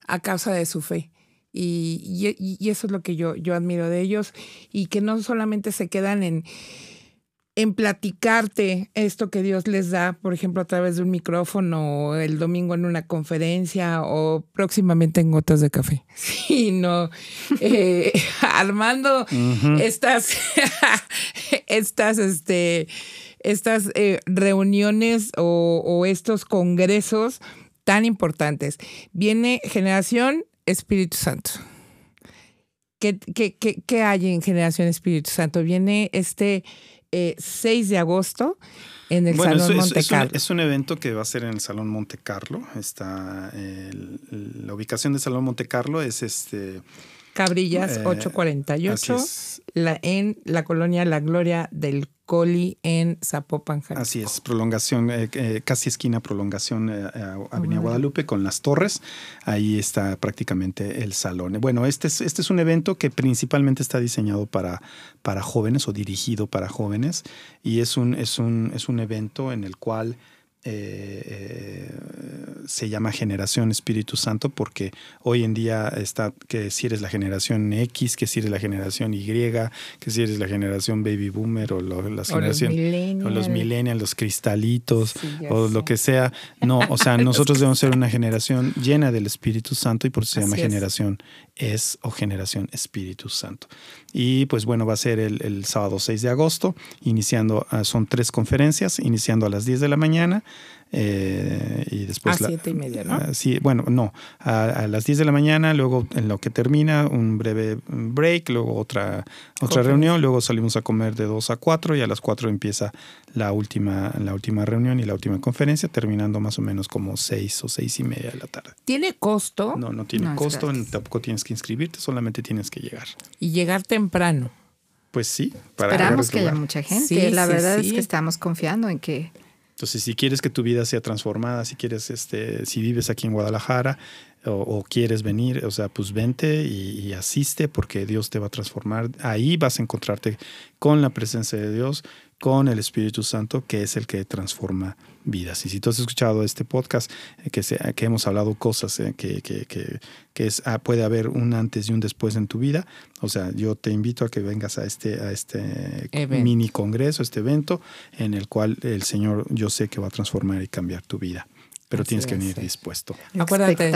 a causa de su fe. Y, y- y eso es lo que yo, yo admiro de ellos y que no solamente se quedan en, en platicarte esto que Dios les da, por ejemplo, a través de un micrófono, o el domingo en una conferencia o próximamente en gotas de café, sino eh, armando estas, estas, este, estas eh, reuniones o, o estos congresos tan importantes. Viene Generación Espíritu Santo. ¿Qué, qué, qué, qué hay en Generación Espíritu Santo? Viene este 6 eh, de agosto en el Salón Monte Carlo. Es un, evento que va a ser en el Salón Monte Carlo. Está, la ubicación del Salón Monte Carlo es este... Cabrillas 848, eh, la, en la colonia La Gloria del Coli en Zapopan, Así es, prolongación, eh, eh, casi esquina prolongación eh, Avenida Guadalupe con las torres. Ahí está prácticamente el salón. Bueno, este es, este es un evento que principalmente está diseñado para, para jóvenes o dirigido para jóvenes y es un, es un, es un evento en el cual eh, eh, se llama generación Espíritu Santo porque hoy en día está que si eres la generación X, que si eres la generación Y, que si eres la generación Baby Boomer o, las generación, o los millennials, los cristalitos o lo que sea. No, o sea, nosotros debemos ser una generación llena del Espíritu Santo y por eso se llama generación es o generación Espíritu Santo. Y pues bueno, va a ser el, sábado 6 de agosto, iniciando, ah, son tres conferencias, iniciando a las 10 de la mañana. Eh, y después a siete y media, ¿no? Ah, sí, bueno, no, a, las 10 de la mañana, luego en lo que termina un breve break, luego otra, otra reunión, luego salimos a comer de 2 a 4 y a las 4 empieza la última, la última reunión y la última conferencia, terminando más o menos como 6 o 6 y media de la tarde. ¿Tiene costo? No, no tiene costo, tampoco tienes que inscribirte, solamente tienes que llegar. Y llegar temprano. Pues sí, para Esperamos que haya mucha gente. la verdad es que estamos confiando en que entonces, si quieres que tu vida sea transformada, si quieres, este, si vives aquí en Guadalajara o, quieres venir, o sea, pues vente y, asiste porque Dios te va a transformar. Ahí vas a encontrarte con la presencia de Dios, con el Espíritu Santo, que es el que transforma vidas. Y si tú has escuchado este podcast, eh, que, que hemos hablado cosas eh, que, que, que, es, ah, puede haber un antes y un después en tu vida, o sea, yo te invito a que vengas a este, a este mini congreso, este evento, en el cual el Señor yo sé que va a transformar y cambiar tu vida pero tienes que venir dispuesto. Acuérdate,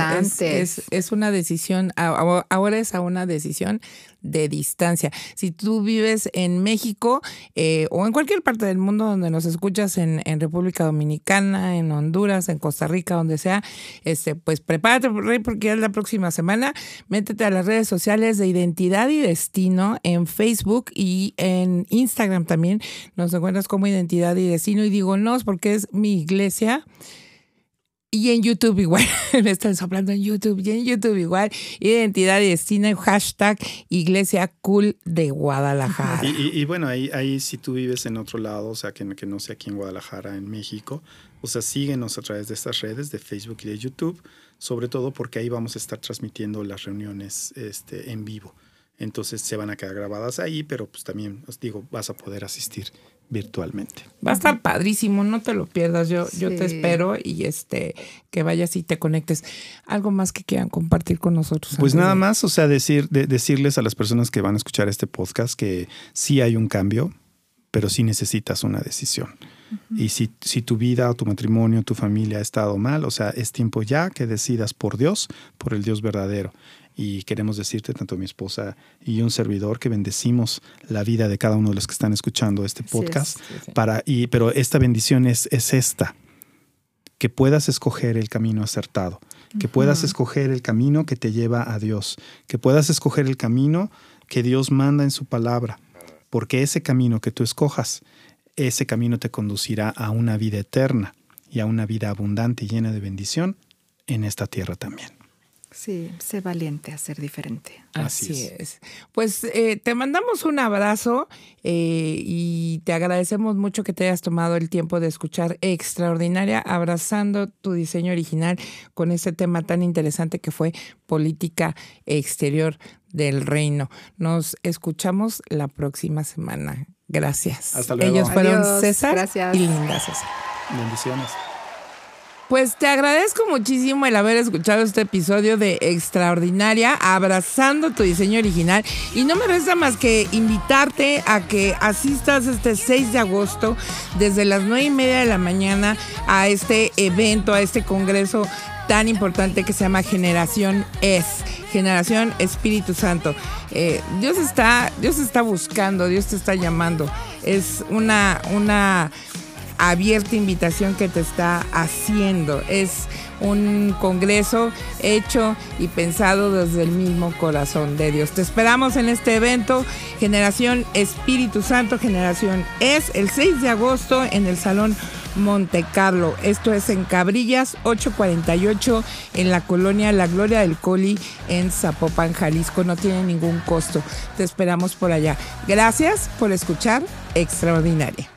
es, es, una decisión, ahora es a una decisión de distancia. Si tú vives en México eh, o en cualquier parte del mundo donde nos escuchas, en, en, República Dominicana, en Honduras, en Costa Rica, donde sea, este, pues prepárate, porque es la próxima semana. Métete a las redes sociales de Identidad y Destino en Facebook y en Instagram también. Nos encuentras como Identidad y Destino y digo no, porque es mi iglesia. Y en YouTube igual, me están soplando en YouTube, y en YouTube igual, identidad y destino, hashtag Iglesia Cool de Guadalajara. Y, bueno, ahí, si tú vives en otro lado, o sea, que, que no sea aquí en Guadalajara, en México, o sea, síguenos a través de estas redes de Facebook y de YouTube, sobre todo porque ahí vamos a estar transmitiendo las reuniones este, en vivo. Entonces se van a quedar grabadas ahí, pero pues también os digo, vas a poder asistir virtualmente. Va a estar padrísimo, no te lo pierdas. Yo, yo te espero y este que vayas y te conectes. Algo más que quieran compartir con nosotros. Pues nada más, o sea, decir, decirles a las personas que van a escuchar este podcast que sí hay un cambio, pero sí necesitas una decisión. Y si, si tu vida o tu matrimonio, tu familia ha estado mal, o sea, es tiempo ya que decidas por Dios, por el Dios verdadero y queremos decirte, tanto mi esposa y un servidor, que bendecimos la vida de cada uno de los que están escuchando este podcast. Para, y, pero esta bendición es, es esta, que puedas escoger el camino acertado, que puedas escoger el camino que te lleva a Dios, que puedas escoger el camino que Dios manda en su palabra, porque ese camino que tú escojas, ese camino te conducirá a una vida eterna y a una vida abundante y llena de bendición en esta tierra también. Sí, sé valiente a ser diferente. Así, es. Pues eh, te mandamos un abrazo eh, y te agradecemos mucho que te hayas tomado el tiempo de escuchar Extraordinaria, abrazando tu diseño original con este tema tan interesante que fue política exterior del reino. Nos escuchamos la próxima semana. Gracias. Hasta luego. Ellos fueron César y Linda César. Bendiciones. Pues te agradezco muchísimo el haber escuchado este episodio de Extraordinaria, abrazando tu diseño original. Y no me resta más que invitarte a que asistas este 6 de agosto desde las 9 y media de la mañana a este evento, a este congreso tan importante que se llama Generación Es, Generación Espíritu Santo. Eh, Dios está, Dios está buscando, Dios te está llamando. Es una, una abierta invitación que te está haciendo. Es un congreso hecho y pensado desde el mismo corazón de Dios. Te esperamos en este evento, Generación Espíritu Santo, Generación es el 6 de agosto en el Salón Monte Carlo. Esto es en Cabrillas 848 en la colonia La Gloria del Coli en Zapopan, Jalisco. No tiene ningún costo. Te esperamos por allá. Gracias por escuchar Extraordinaria.